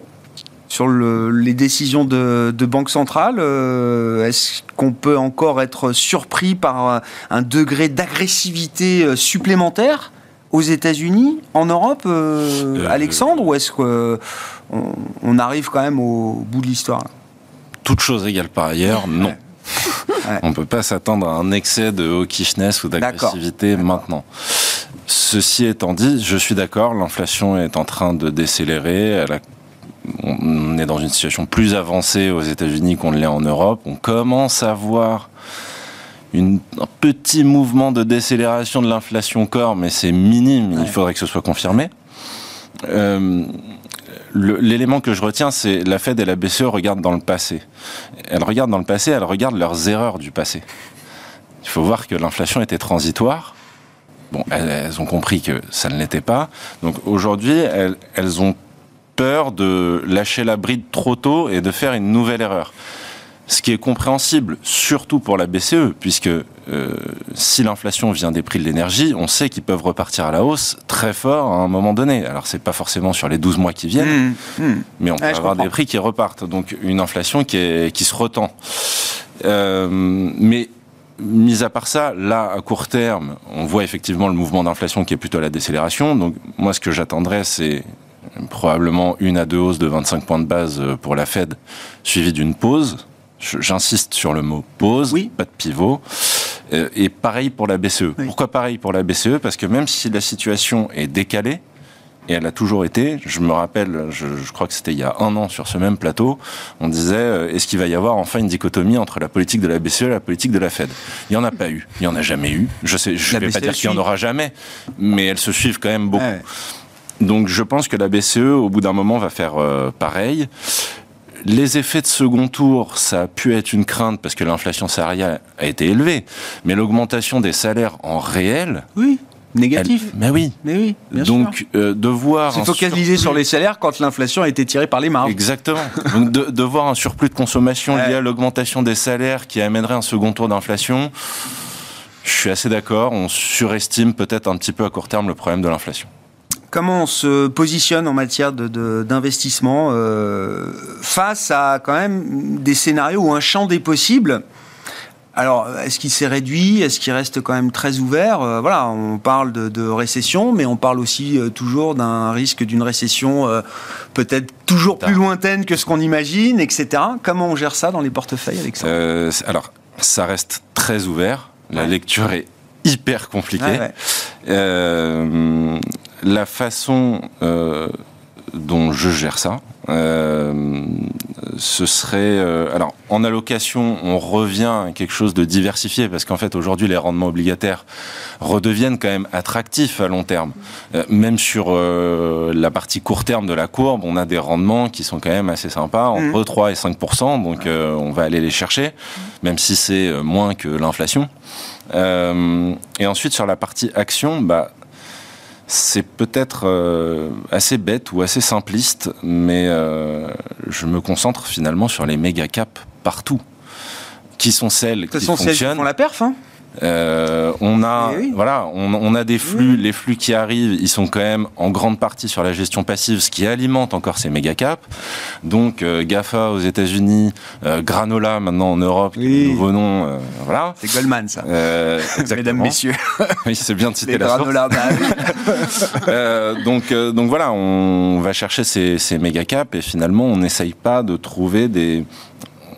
sur les décisions de, Banque centrale, euh, est-ce qu'on peut encore être surpris par un degré d'agressivité euh, supplémentaire aux États-Unis, en Europe, euh, Alexandre, ou est-ce qu'on on arrive quand même au bout de l'histoire Toute chose égale par ailleurs, non. On ne peut pas s'attendre à un excès de hawkishness ou d'agressivité maintenant. Ceci étant dit, je suis d'accord, l'inflation est en train de décélérer. On est dans une situation plus avancée aux États-Unis qu'on ne l'est en Europe. On commence à voir un petit mouvement de décélération de l'inflation corps, mais c'est minime. Il faudrait que ce soit confirmé. Euh, l'élément que je retiens, c'est la Fed et la BCE regardent dans le passé. Elles regardent dans le passé, elles regardent leurs erreurs du passé. Il faut voir que l'inflation était transitoire. Bon, elles, ont compris que ça ne l'était pas. Donc aujourd'hui, elles, elles ont peur de lâcher la bride trop tôt et de faire une nouvelle erreur. Ce qui est compréhensible, surtout pour la BCE, puisque euh, si l'inflation vient des prix de l'énergie, on sait qu'ils peuvent repartir à la hausse très fort à un moment donné. Alors c'est pas forcément sur les 12 mois qui viennent, mmh, mmh. mais on peut avoir des prix qui repartent. Donc une inflation qui, est, qui se retend. Euh, mais mis à part ça, là, à court terme, on voit effectivement le mouvement d'inflation qui est plutôt à la décélération. Donc moi, ce que j'attendrais, c'est probablement une à deux hausses de 25 points de base pour la Fed, suivie d'une pause J'insiste sur le mot pause, oui. pas de pivot. Euh, et pareil pour la BCE. Pourquoi pareil pour la BCE Parce que même si la situation est décalée, et elle a toujours été. Je me rappelle, je, crois que c'était il y a un an sur ce même plateau, on disait euh, est-ce qu'il va y avoir enfin une dichotomie entre la politique de la BCE et la politique de la Fed? Il n'y en a pas eu, il n'y en a jamais eu. Je ne vais pas dire qu'il n'y en aura jamais, mais elles se suivent quand même beaucoup. Donc je pense que la BCE, au bout d'un moment, va faire euh, pareil. Les effets de second tour, ça a pu être une crainte parce que l'inflation salariale a été élevée, mais l'augmentation des salaires en réel, oui. Négatif. mais oui. Mais oui. Bien Donc, euh, de voir. C'est focaliser sur les salaires quand l'inflation a été tirée par les marges. Exactement. Donc, de, voir un surplus de consommation lié à l'augmentation des salaires qui amènerait un second tour d'inflation, je suis assez d'accord. On surestime peut-être un petit peu à court terme le problème de l'inflation comment on se positionne en matière d'investissement euh, face à quand même des scénarios ou un champ des possibles alors, est-ce qu'il s'est réduit? Est-ce qu'il reste quand même très ouvert? Euh, Voilà, on parle de, récession, mais on parle aussi euh, toujours d'un risque d'une récession peut-être toujours plus lointaine que ce qu'on imagine, etc. Comment on gère ça dans les portefeuilles, Alexandre Alors, ça reste très ouvert. La lecture est hyper compliquée la façon euh, dont je gère ça, euh, ce serait euh, alors en allocation on revient à quelque chose de diversifié parce qu'en fait aujourd'hui les rendements obligataires redeviennent quand même attractifs à long terme même sur la partie court terme de la courbe on a des rendements qui sont quand même assez sympas entre 3 mmh. et 5% donc on va aller les chercher même si c'est moins que l'inflation et ensuite sur la partie action bah c'est peut-être euh, assez bête ou assez simpliste, mais euh, je me concentre finalement sur les méga caps partout. Qui sont celles qui sont fonctionnent. Celles qui font la perf, hein euh, on a, eh voilà, on, a des flux, les flux qui arrivent, ils sont quand même en grande partie sur la gestion passive, ce qui alimente encore ces méga caps. Donc euh, Gafa aux États-Unis, euh, Granola maintenant en Europe, oui. nouveau nom, voilà. C'est Goldman ça. Mesdames, messieurs. oui, c'est bien de citer la Granola, bah donc, donc voilà, on va chercher ces, ces méga caps et finalement on n'essaye pas de trouver des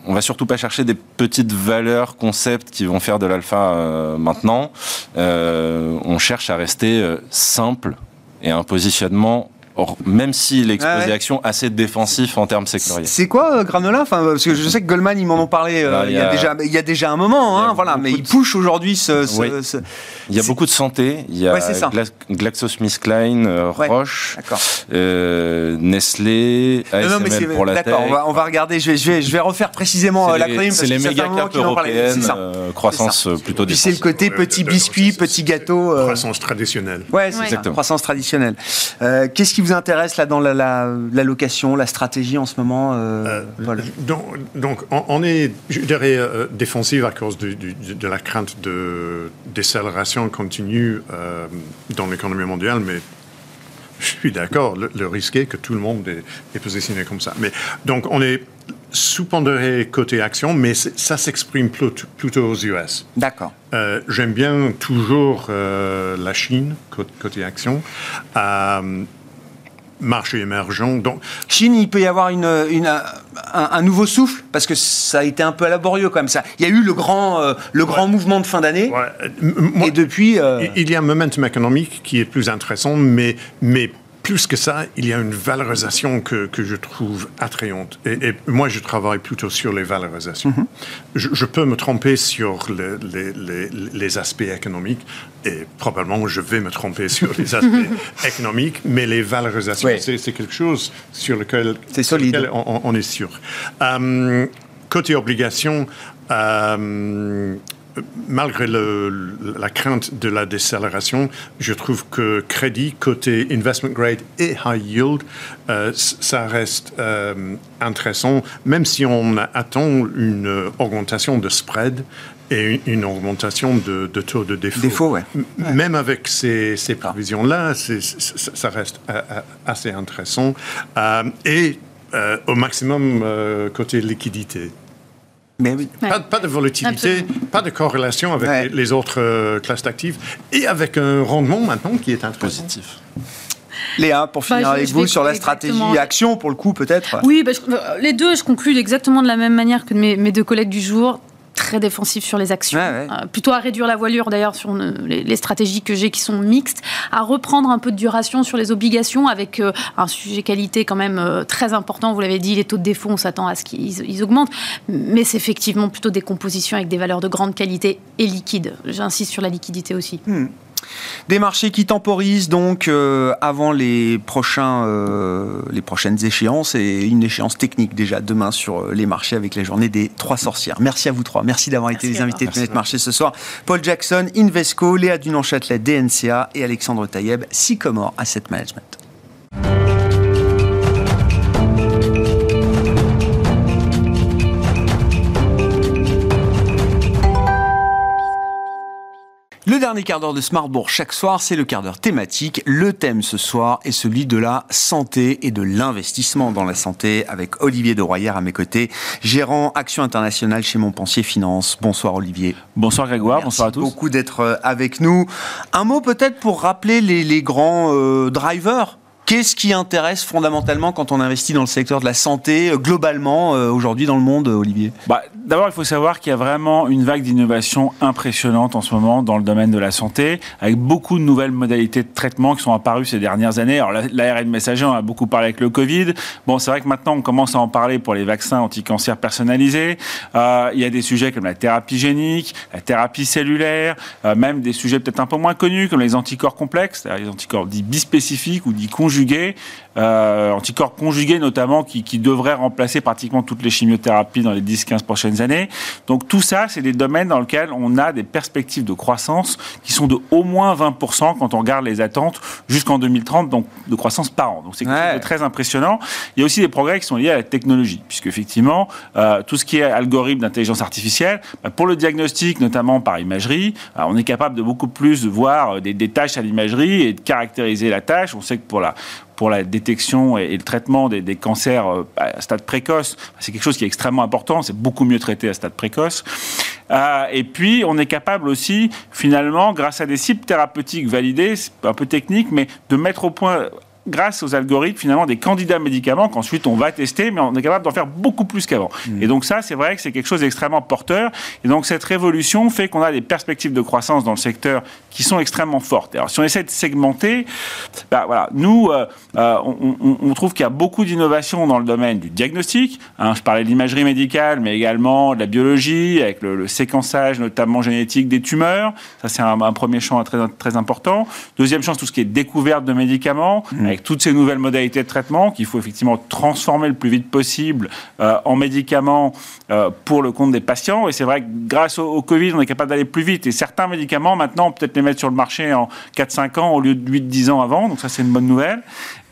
on va surtout pas chercher des petites valeurs, concepts qui vont faire de l'alpha euh, maintenant. Euh, on cherche à rester euh, simple et un positionnement Or, même s'il est exposé actions assez défensif en termes sectoriels. C'est quoi euh, Granola enfin, Parce que je sais que Goldman, ils m'en ont parlé euh, il, y a... déjà, il y a déjà un moment, hein, voilà, mais il push aujourd'hui ce, ce, Il y a beaucoup de santé, il y a GlaxoSmithKline, euh, Roche, Nestlé, ASML pour la tech. On va, on va regarder, je vais, je vais, je vais refaire précisément l'acronyme. C'est les méga caps européennes, croissance plutôt Puis c'est le côté petit biscuit, petit gâteau. Croissance traditionnelle. Ouais, c'est exactement. Croissance traditionnelle. Qu'est-ce qui vous intéresse là dans la, la, location, la stratégie en ce moment euh, euh, donc, on, est, je dirais, euh, défensif à cause de, la crainte de décélération continue dans l'économie mondiale, mais je suis d'accord, le, risque est que tout le monde est, positionné comme ça. Mais donc, on est sous-pondéré côté action, mais ça s'exprime plutôt, plutôt, aux US. D'accord. J'aime bien toujours la Chine côté action marché émergent. Donc, Chine, il peut y avoir une, un, nouveau souffle parce que ça a été un peu laborieux quand même. Ça, il y a eu le grand, euh, le grand mouvement de fin d'année. et depuis, euh, il y a un momentum économique qui est plus intéressant, mais mais plus que ça, il y a une valorisation que, que je trouve attrayante. Et, moi, je travaille plutôt sur les valorisations. Mhm. je, peux me tromper sur les, les, les, aspects économiques, et probablement je vais me tromper sur les aspects économiques, mais les valorisations, c'est quelque chose sur lequel, solide. on, est sûr. Euh, côté obligation, euh, malgré la crainte de la décélération, je trouve que crédit côté investment grade et high yield, euh, ça reste euh, intéressant, même si on attend une augmentation de spread et une, augmentation de, taux de défaut. défaut Même avec ces, ces prévisions-là, ça reste euh, assez intéressant. et au maximum côté liquidité. Mais oui. Pas, de volatilité, pas de corrélation avec les, autres euh, classes d'actifs et avec un rendement maintenant qui est intéressant. Positif. Léa, pour finir bah, avec vous sur la stratégie action, pour le coup, peut-être Oui, bah, euh, les deux, je conclue exactement de la même manière que mes, mes deux collègues du jour très défensif sur les actions, euh, plutôt à réduire la voilure d'ailleurs sur les, stratégies que j'ai qui sont mixtes, à reprendre un peu de duration sur les obligations avec euh, un sujet qualité quand même euh, très important. Vous l'avez dit, les taux de défaut, on s'attend à ce qu'ils augmentent, mais c'est effectivement plutôt des compositions avec des valeurs de grande qualité et liquides. J'insiste sur la liquidité aussi. Hmm. Des marchés qui temporisent donc euh, avant les, prochains, euh, les prochaines échéances et une échéance technique déjà demain sur euh, les marchés avec la journée des trois sorcières. Merci à vous trois. Merci d'avoir été les invités de Planète Marché ce soir. Paul Jackson, Invesco, Léa Dunan-Châtelet, DNCA et Alexandre Taïeb, Sycomore Asset Management. Dernier quart d'heure de Smartbourg chaque soir, c'est le quart d'heure thématique. Le thème ce soir est celui de la santé et de l'investissement dans la santé avec Olivier de Royer à mes côtés, gérant Action Internationale chez Montpensier Finance. Bonsoir Olivier. Bonsoir Grégoire, bonsoir à tous. beaucoup d'être euh, avec nous. Un mot peut-être pour rappeler les, grands euh, drivers Qu'est-ce qui intéresse fondamentalement quand on investit dans le secteur de la santé, euh, globalement, euh, aujourd'hui dans le monde, euh, Olivier? Bah, D'abord, il faut savoir qu'il y a vraiment une vague d'innovation impressionnante en ce moment dans le domaine de la santé, avec beaucoup de nouvelles modalités de traitement qui sont apparues ces dernières années. Alors, l'ARN messager, on a beaucoup parlé avec le Covid. Bon, c'est vrai que maintenant, on commence à en parler pour les vaccins anti-cancer personnalisés. il y a des sujets comme la thérapie génique, la thérapie cellulaire, même des sujets peut-être un peu moins connus, comme les anticorps complexes, les anticorps dits bispécifiques ou dits conjugués conjugués, euh, anticorps conjugués notamment, qui, qui, devraient remplacer pratiquement toutes les chimiothérapies dans les 10-15 prochaines années. Donc tout ça, c'est des domaines dans lesquels on a des perspectives de croissance qui sont de au moins 20% quand on regarde les attentes jusqu'en 2030, donc de croissance par an. Donc c'est très impressionnant. Il y a aussi des progrès qui sont liés à la technologie, puisque effectivement, euh, tout ce qui est algorithme d'intelligence artificielle, bah, pour le diagnostic, notamment par imagerie, euh, on est capable de beaucoup plus voir des, des tâches à l'imagerie et de caractériser la tâche. On sait que pour la pour la détection et, le traitement des, cancers euh, à stade précoce. C'est quelque chose qui est extrêmement important, c'est beaucoup mieux traité à stade précoce. Euh, et puis, on est capable aussi, finalement, grâce à des cibles thérapeutiques validées, un peu technique, mais de mettre au point grâce aux algorithmes, finalement, des candidats médicaments qu'ensuite on va tester, mais on est capable d'en faire beaucoup plus qu'avant. Mmh. Et donc ça, c'est vrai que c'est quelque chose d'extrêmement porteur. Et donc cette révolution fait qu'on a des perspectives de croissance dans le secteur qui sont extrêmement fortes. Alors si on essaie de segmenter, bah, voilà, nous, euh, euh, on, trouve qu'il y a beaucoup d'innovations dans le domaine du diagnostic. Hein. je parlais de l'imagerie médicale, mais également de la biologie, avec le, séquençage notamment génétique des tumeurs. Ça, c'est un, premier champ très, très important. Deuxième champ, tout ce qui est découverte de médicaments, mmh. Avec toutes ces nouvelles modalités de traitement qu'il faut effectivement transformer le plus vite possible euh, en médicaments pour le compte des patients. Et c'est vrai que grâce au, Covid, on est capable d'aller plus vite. Et certains médicaments, maintenant, on peut peut-être les mettre sur le marché en 4-5 ans au lieu de 8-10 ans avant. Donc ça, c'est une bonne nouvelle.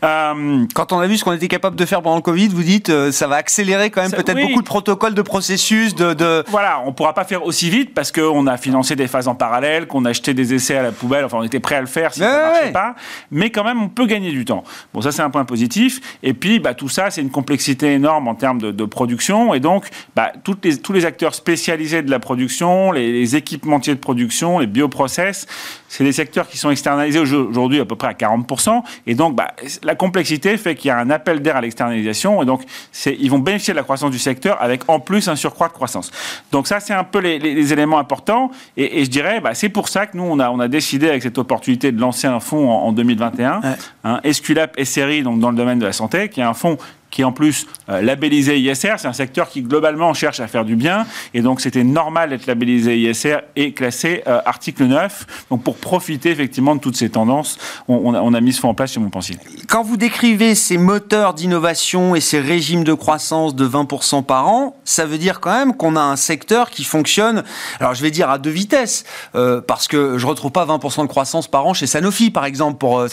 Euh, quand on a vu ce qu'on était capable de faire pendant le Covid, vous dites euh, ça va accélérer quand même peut-être beaucoup de protocoles, de processus, de, de... Voilà, on pourra pas faire aussi vite parce qu'on a financé des phases en parallèle, qu'on a acheté des essais à la poubelle, enfin on était prêt à le faire si ça ne marchait pas, mais quand même on peut gagner du temps. Bon ça c'est un point positif. Et puis bah, tout ça c'est une complexité énorme en termes de, de production et donc bah, toutes les, tous les acteurs spécialisés de la production, les, les équipementiers de production, les bioprocess, c'est des secteurs qui sont externalisés aujourd'hui à peu près à 40%. Et donc, bah, la complexité fait qu'il y a un appel d'air à l'externalisation. Et donc, ils vont bénéficier de la croissance du secteur avec en plus un surcroît de croissance. Donc ça, c'est un peu les, éléments importants. Et, je dirais, bah, c'est pour ça que nous, on a, on a décidé avec cette opportunité de lancer un fonds en, 2021, ouais. hein, Esculap SRI, donc dans le domaine de la santé, qui est un fonds qui est en plus euh, labellisé ISR. C'est un secteur qui globalement cherche à faire du bien. Et donc c'était normal d'être labellisé ISR et classé euh, article 9. Donc pour profiter effectivement de toutes ces tendances, on, a, mis ce fonds en place chez Montpensier. Quand vous décrivez ces moteurs d'innovation et ces régimes de croissance de 20% par an, ça veut dire quand même qu'on a un secteur qui fonctionne, alors je vais dire à deux vitesses, euh, parce que je retrouve pas 20% de croissance par an chez Sanofi par exemple. Pour,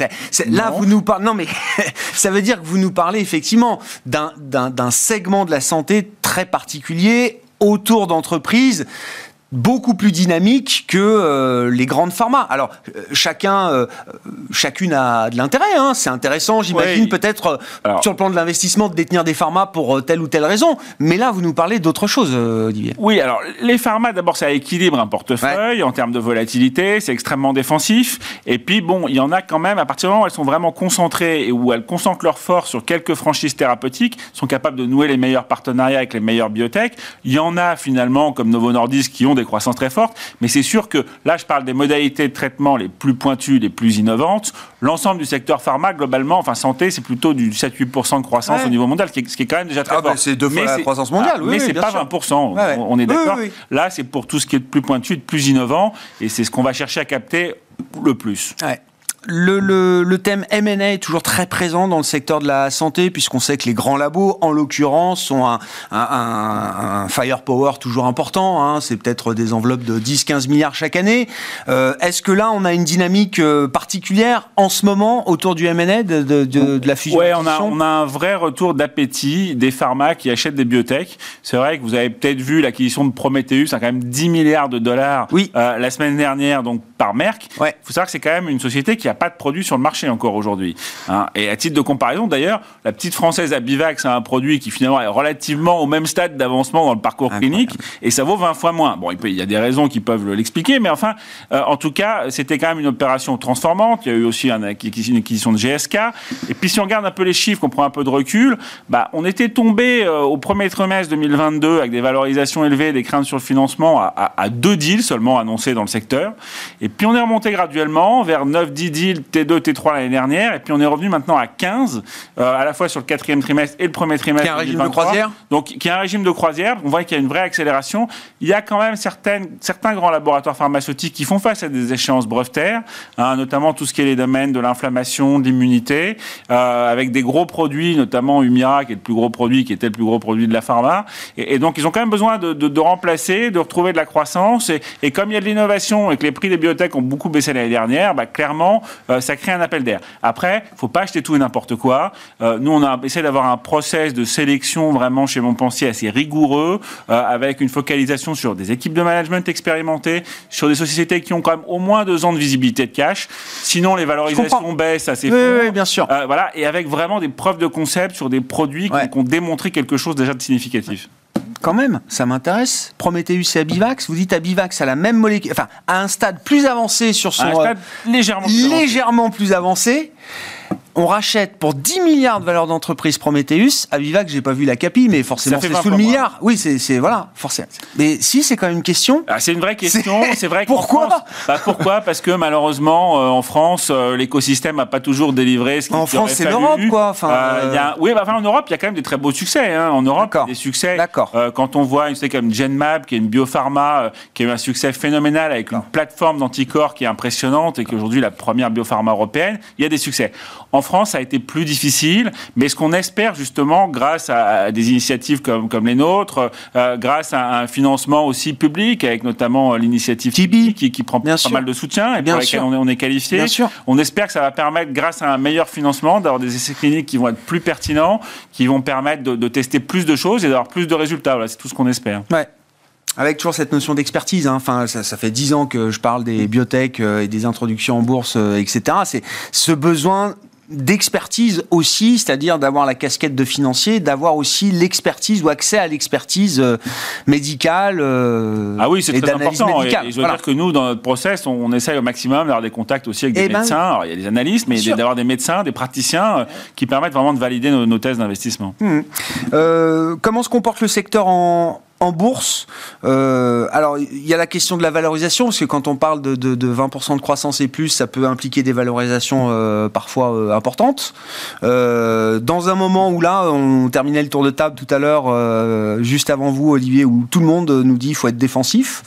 là vous nous parlez, non mais ça veut dire que vous nous parlez effectivement d'un segment de la santé très particulier autour d'entreprises beaucoup plus dynamique que euh, les grandes pharma. Alors euh, chacun, euh, chacune a de l'intérêt. Hein. C'est intéressant, j'imagine peut-être sur le plan de l'investissement de détenir des pharma pour telle ou telle raison. Mais là, vous nous parlez d'autre chose, Olivier. Oui, alors les pharma, d'abord, ça équilibre un portefeuille en termes de volatilité. C'est extrêmement défensif. Et puis bon, il y en a quand même à partir du moment où elles sont vraiment concentrées et où elles concentrent leur force sur quelques franchises thérapeutiques, sont capables de nouer les meilleurs partenariats avec les meilleures biotech. Il y en a finalement comme Novo Nordisk qui ont des croissances très fortes, mais c'est sûr que là, je parle des modalités de traitement les plus pointues, les plus innovantes. L'ensemble du secteur pharma, globalement, enfin santé, c'est plutôt du 7-8% de croissance au niveau mondial, ce qui, est, quand même déjà très ah bah, fort. c'est deux fois la croissance mondiale, ah, oui, Mais c'est pas 20%, on, est d'accord. Là, c'est pour tout ce qui est de plus pointu, de plus innovant, et c'est ce qu'on va chercher à capter le plus. Le, le, le, thème M&A est toujours très présent dans le secteur de la santé, puisqu'on sait que les grands labos, en l'occurrence, sont un, un, un, firepower toujours important. Hein. C'est peut-être des enveloppes de 10-15 milliards chaque année. Euh, Est-ce que là, on a une dynamique euh, particulière en ce moment autour du M&A, de, de, de, la fusion Oui, on a, on a un vrai retour d'appétit des pharma qui achètent des biotech. C'est vrai que vous avez peut-être vu l'acquisition de Prometheus, c'est quand même 10 milliards de dollars oui. euh, la semaine dernière, donc par Merck. Il ouais. faut savoir que c'est quand même une société qui a pas de produit sur le marché encore aujourd'hui. Hein. Et à titre de comparaison, d'ailleurs, la petite française Abivax a un produit qui finalement est relativement au même stade d'avancement dans le parcours clinique et ça vaut 20 fois moins. Bon, il, y a des raisons qui peuvent l'expliquer, mais enfin, euh, en tout cas, c'était quand même une opération transformante. Il y a eu aussi un, une acquisition de GSK. Et puis si on regarde un peu les chiffres, qu'on prend un peu de recul, bah, on était tombé euh, au premier trimestre 2022 avec des valorisations élevées, des craintes sur le financement à, à, à deux deals seulement annoncés dans le secteur. Et puis on est remonté graduellement vers 9-10 deals T2, T3 l'année dernière, et puis on est revenu maintenant à 15, euh, à la fois sur le quatrième trimestre et le premier trimestre. Qui a un régime de croisière Donc, qui a un régime de croisière. On voit qu'il y a une vraie accélération. Il y a quand même certaines, certains grands laboratoires pharmaceutiques qui font face à des échéances brevetaires, hein, notamment tout ce qui est les domaines de l'inflammation, de l'immunité, euh, avec des gros produits, notamment Humira, qui est le plus gros produit, qui était le plus gros produit de la pharma. Et, et donc, ils ont quand même besoin de, de, de, remplacer, de retrouver de la croissance. Et, et comme il y a de l'innovation et que les prix des biotech ont beaucoup baissé l'année dernière, bah, clairement, euh, ça crée un appel d'air. Après, faut pas acheter tout et n'importe quoi. Euh, nous, on a essayé d'avoir un process de sélection vraiment chez Montpensier assez rigoureux, euh, avec une focalisation sur des équipes de management expérimentées, sur des sociétés qui ont quand même au moins deux ans de visibilité de cash. Sinon, les valorisations baissent assez oui, oui, bien sûr. Voilà, et avec vraiment des preuves de concept sur des produits ouais. qui ont démontré quelque chose déjà de significatif quand même, ça m'intéresse. Prometheus et Abivax, vous dites Abivax à la même molécule, enfin à un stade plus avancé sur son. Un stade légèrement plus légèrement avancé. plus avancé. On rachète pour 10 milliards de valeur d'entreprise Prometheus. Avivax, j'ai pas vu la capi, mais forcément c'est sous le milliard. Oui, c'est voilà, forcément. Mais si, c'est quand même une question. Ah, c'est une vraie question. C'est vrai. Pourquoi bah, Pourquoi? Parce que malheureusement, euh, en France, euh, l'écosystème n'a pas toujours délivré ce qu'il En France, c'est l'Europe, quoi. Enfin, euh, y a, oui, bah, enfin, en Europe, il y a quand même des très beaux succès. Hein. En Europe, des succès. D'accord. quand on voit une société comme Genmab, qui est une biopharma, qui a eu un succès phénoménal avec une plateforme d'anticorps qui est impressionnante et qui est aujourd'hui la première biopharma européenne, il y a des succès. En France, ça a été plus difficile, mais ce qu'on espère justement, grâce à, des initiatives comme, comme les nôtres, euh, grâce à un financement aussi public, avec notamment euh, l'initiative Tibi, qui, qui prend pas mal de soutien et pour laquelle on est, on est qualifié. On espère que ça va permettre, grâce à un meilleur financement, d'avoir des essais cliniques qui vont être plus pertinents, qui vont permettre de, tester plus de choses et d'avoir plus de résultats. Voilà, c'est tout ce qu'on espère. Ouais avec toujours cette notion d'expertise. Hein. Enfin, ça, ça, fait dix ans que je parle des biotech euh, et des introductions en bourse, etc. C'est ce besoin d'expertise aussi, c'est-à-dire d'avoir la casquette de financier, d'avoir aussi l'expertise ou accès à l'expertise euh, médicale euh, ah oui, c'est très important. Et, je veux dire que nous, dans notre process, on, essaye au maximum d'avoir des contacts aussi avec des eh ben médecins. Alors, il y a des analystes, mais d'avoir des médecins, des praticiens euh, qui permettent vraiment de valider nos, thèses d'investissement. Mmh. comment se comporte le secteur en, en bourse, euh, alors il y a la question de la valorisation, parce que quand on parle de, de, de 20% de croissance et plus, ça peut impliquer des valorisations euh, parfois euh, importantes. Euh, dans un moment où là, on terminait le tour de table tout à l'heure, euh, juste avant vous, Olivier, où tout le monde nous dit qu'il faut être défensif.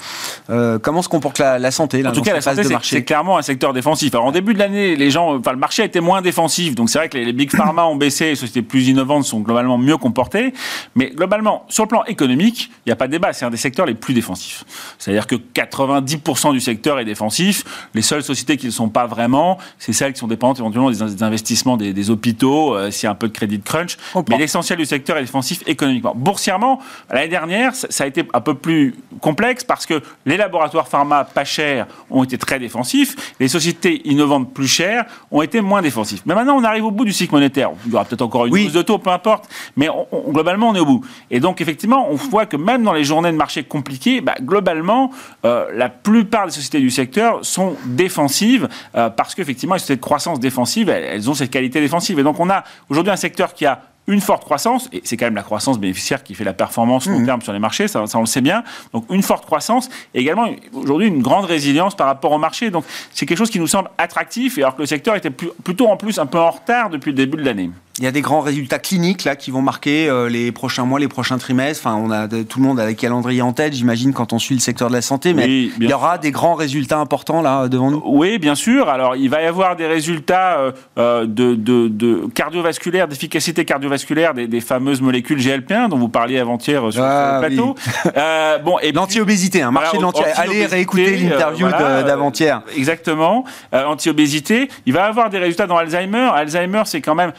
comment se comporte la, la santé là, En tout cas, la santé, c'est clairement un secteur défensif. Alors en début de l'année, les gens, enfin le marché était moins défensif, donc c'est vrai que les, les big pharma ont baissé, les sociétés plus innovantes sont globalement mieux comportées, mais globalement, sur le plan économique, il n'y a pas de débat, c'est un des secteurs les plus défensifs. C'est-à-dire que 90% du secteur est défensif. Les seules sociétés qui ne le sont pas vraiment, c'est celles qui sont dépendantes éventuellement des, investissements des, hôpitaux, euh, s'il y a un peu de crédit de crunch. Mais l'essentiel du secteur est défensif économiquement. Boursièrement, l'année dernière, ça, a été un peu plus complexe parce que les laboratoires pharma pas chers ont été très défensifs, les sociétés innovantes plus chères ont été moins défensifs. Mais maintenant, on arrive au bout du cycle monétaire. Il y aura peut-être encore une hausse de taux, peu importe. Mais globalement, on est au bout. Et donc, effectivement, on voit que même même dans les journées de marché compliquées, bah, globalement, euh, la plupart des sociétés du secteur sont défensives euh, parce qu'effectivement, les sociétés de croissance défensive, elles, ont cette qualité défensive. Et donc, on a aujourd'hui un secteur qui a une forte croissance, et c'est quand même la croissance bénéficiaire qui fait la performance long mmh. terme sur les marchés, ça, ça, on le sait bien. Donc une forte croissance, et également aujourd'hui une grande résilience par rapport au marché. Donc c'est quelque chose qui nous semble attractif, alors que le secteur était plutôt en plus un peu en retard depuis le début de l'année. Il y a des grands résultats cliniques là qui vont marquer euh, les prochains mois, les prochains trimestres. Enfin, on a tout le monde a les calendriers en tête, j'imagine, quand on suit le secteur de la santé. Mais il y aura des grands résultats importants là devant nous. Oui, bien sûr. Alors, il va y avoir des résultats euh, euh, de, de, de cardiovasculaire, d'efficacité cardiovasculaire des, des, fameuses molécules GLP1 dont vous parliez avant-hier sur, ah, le plateau. bon, et l'anti-obésité, un hein, marché de l'anti. Allez réécouter l'interview d'avant-hier. Exactement. anti-obésité. Il va y avoir des résultats dans Alzheimer. Alzheimer, c'est quand même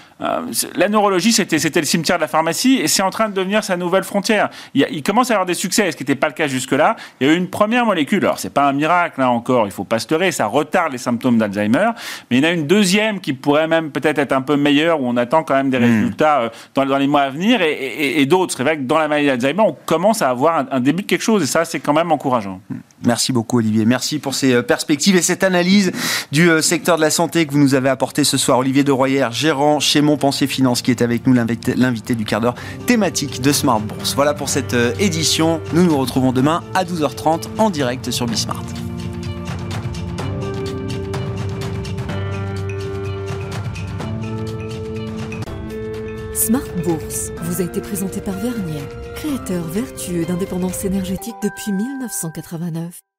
la neurologie, c'était, c'était le cimetière de la pharmacie et c'est en train de devenir sa nouvelle frontière. Il, commence à avoir des succès, ce qui n'était pas le cas jusque-là. Il y a eu une première molécule. Alors, c'est pas un miracle, là encore, il faut pas se leurrer, ça retarde les symptômes d'Alzheimer. Mais il y en a une deuxième qui pourrait même peut-être être un peu meilleure, où on attend quand même des hmm. résultats euh, dans, dans, les mois à venir et, d'autres. C'est vrai que dans la maladie d'Alzheimer, on commence à avoir un, début de quelque chose et ça, c'est quand même encourageant. Hmm. Merci beaucoup, Olivier. Merci pour ces euh, perspectives et cette analyse du euh, secteur de la santé que vous nous avez apporté ce soir. Olivier de Royer, gérant chez Montpensier Qui est avec nous, l'invité du quart d'heure thématique de Smart Bourse. Voilà pour cette euh, édition. Nous nous retrouvons demain à 12h30 en direct sur Bismart. Smart Bourse vous a été présenté par Vernier, créateur vertueux d'indépendance énergétique depuis 1989.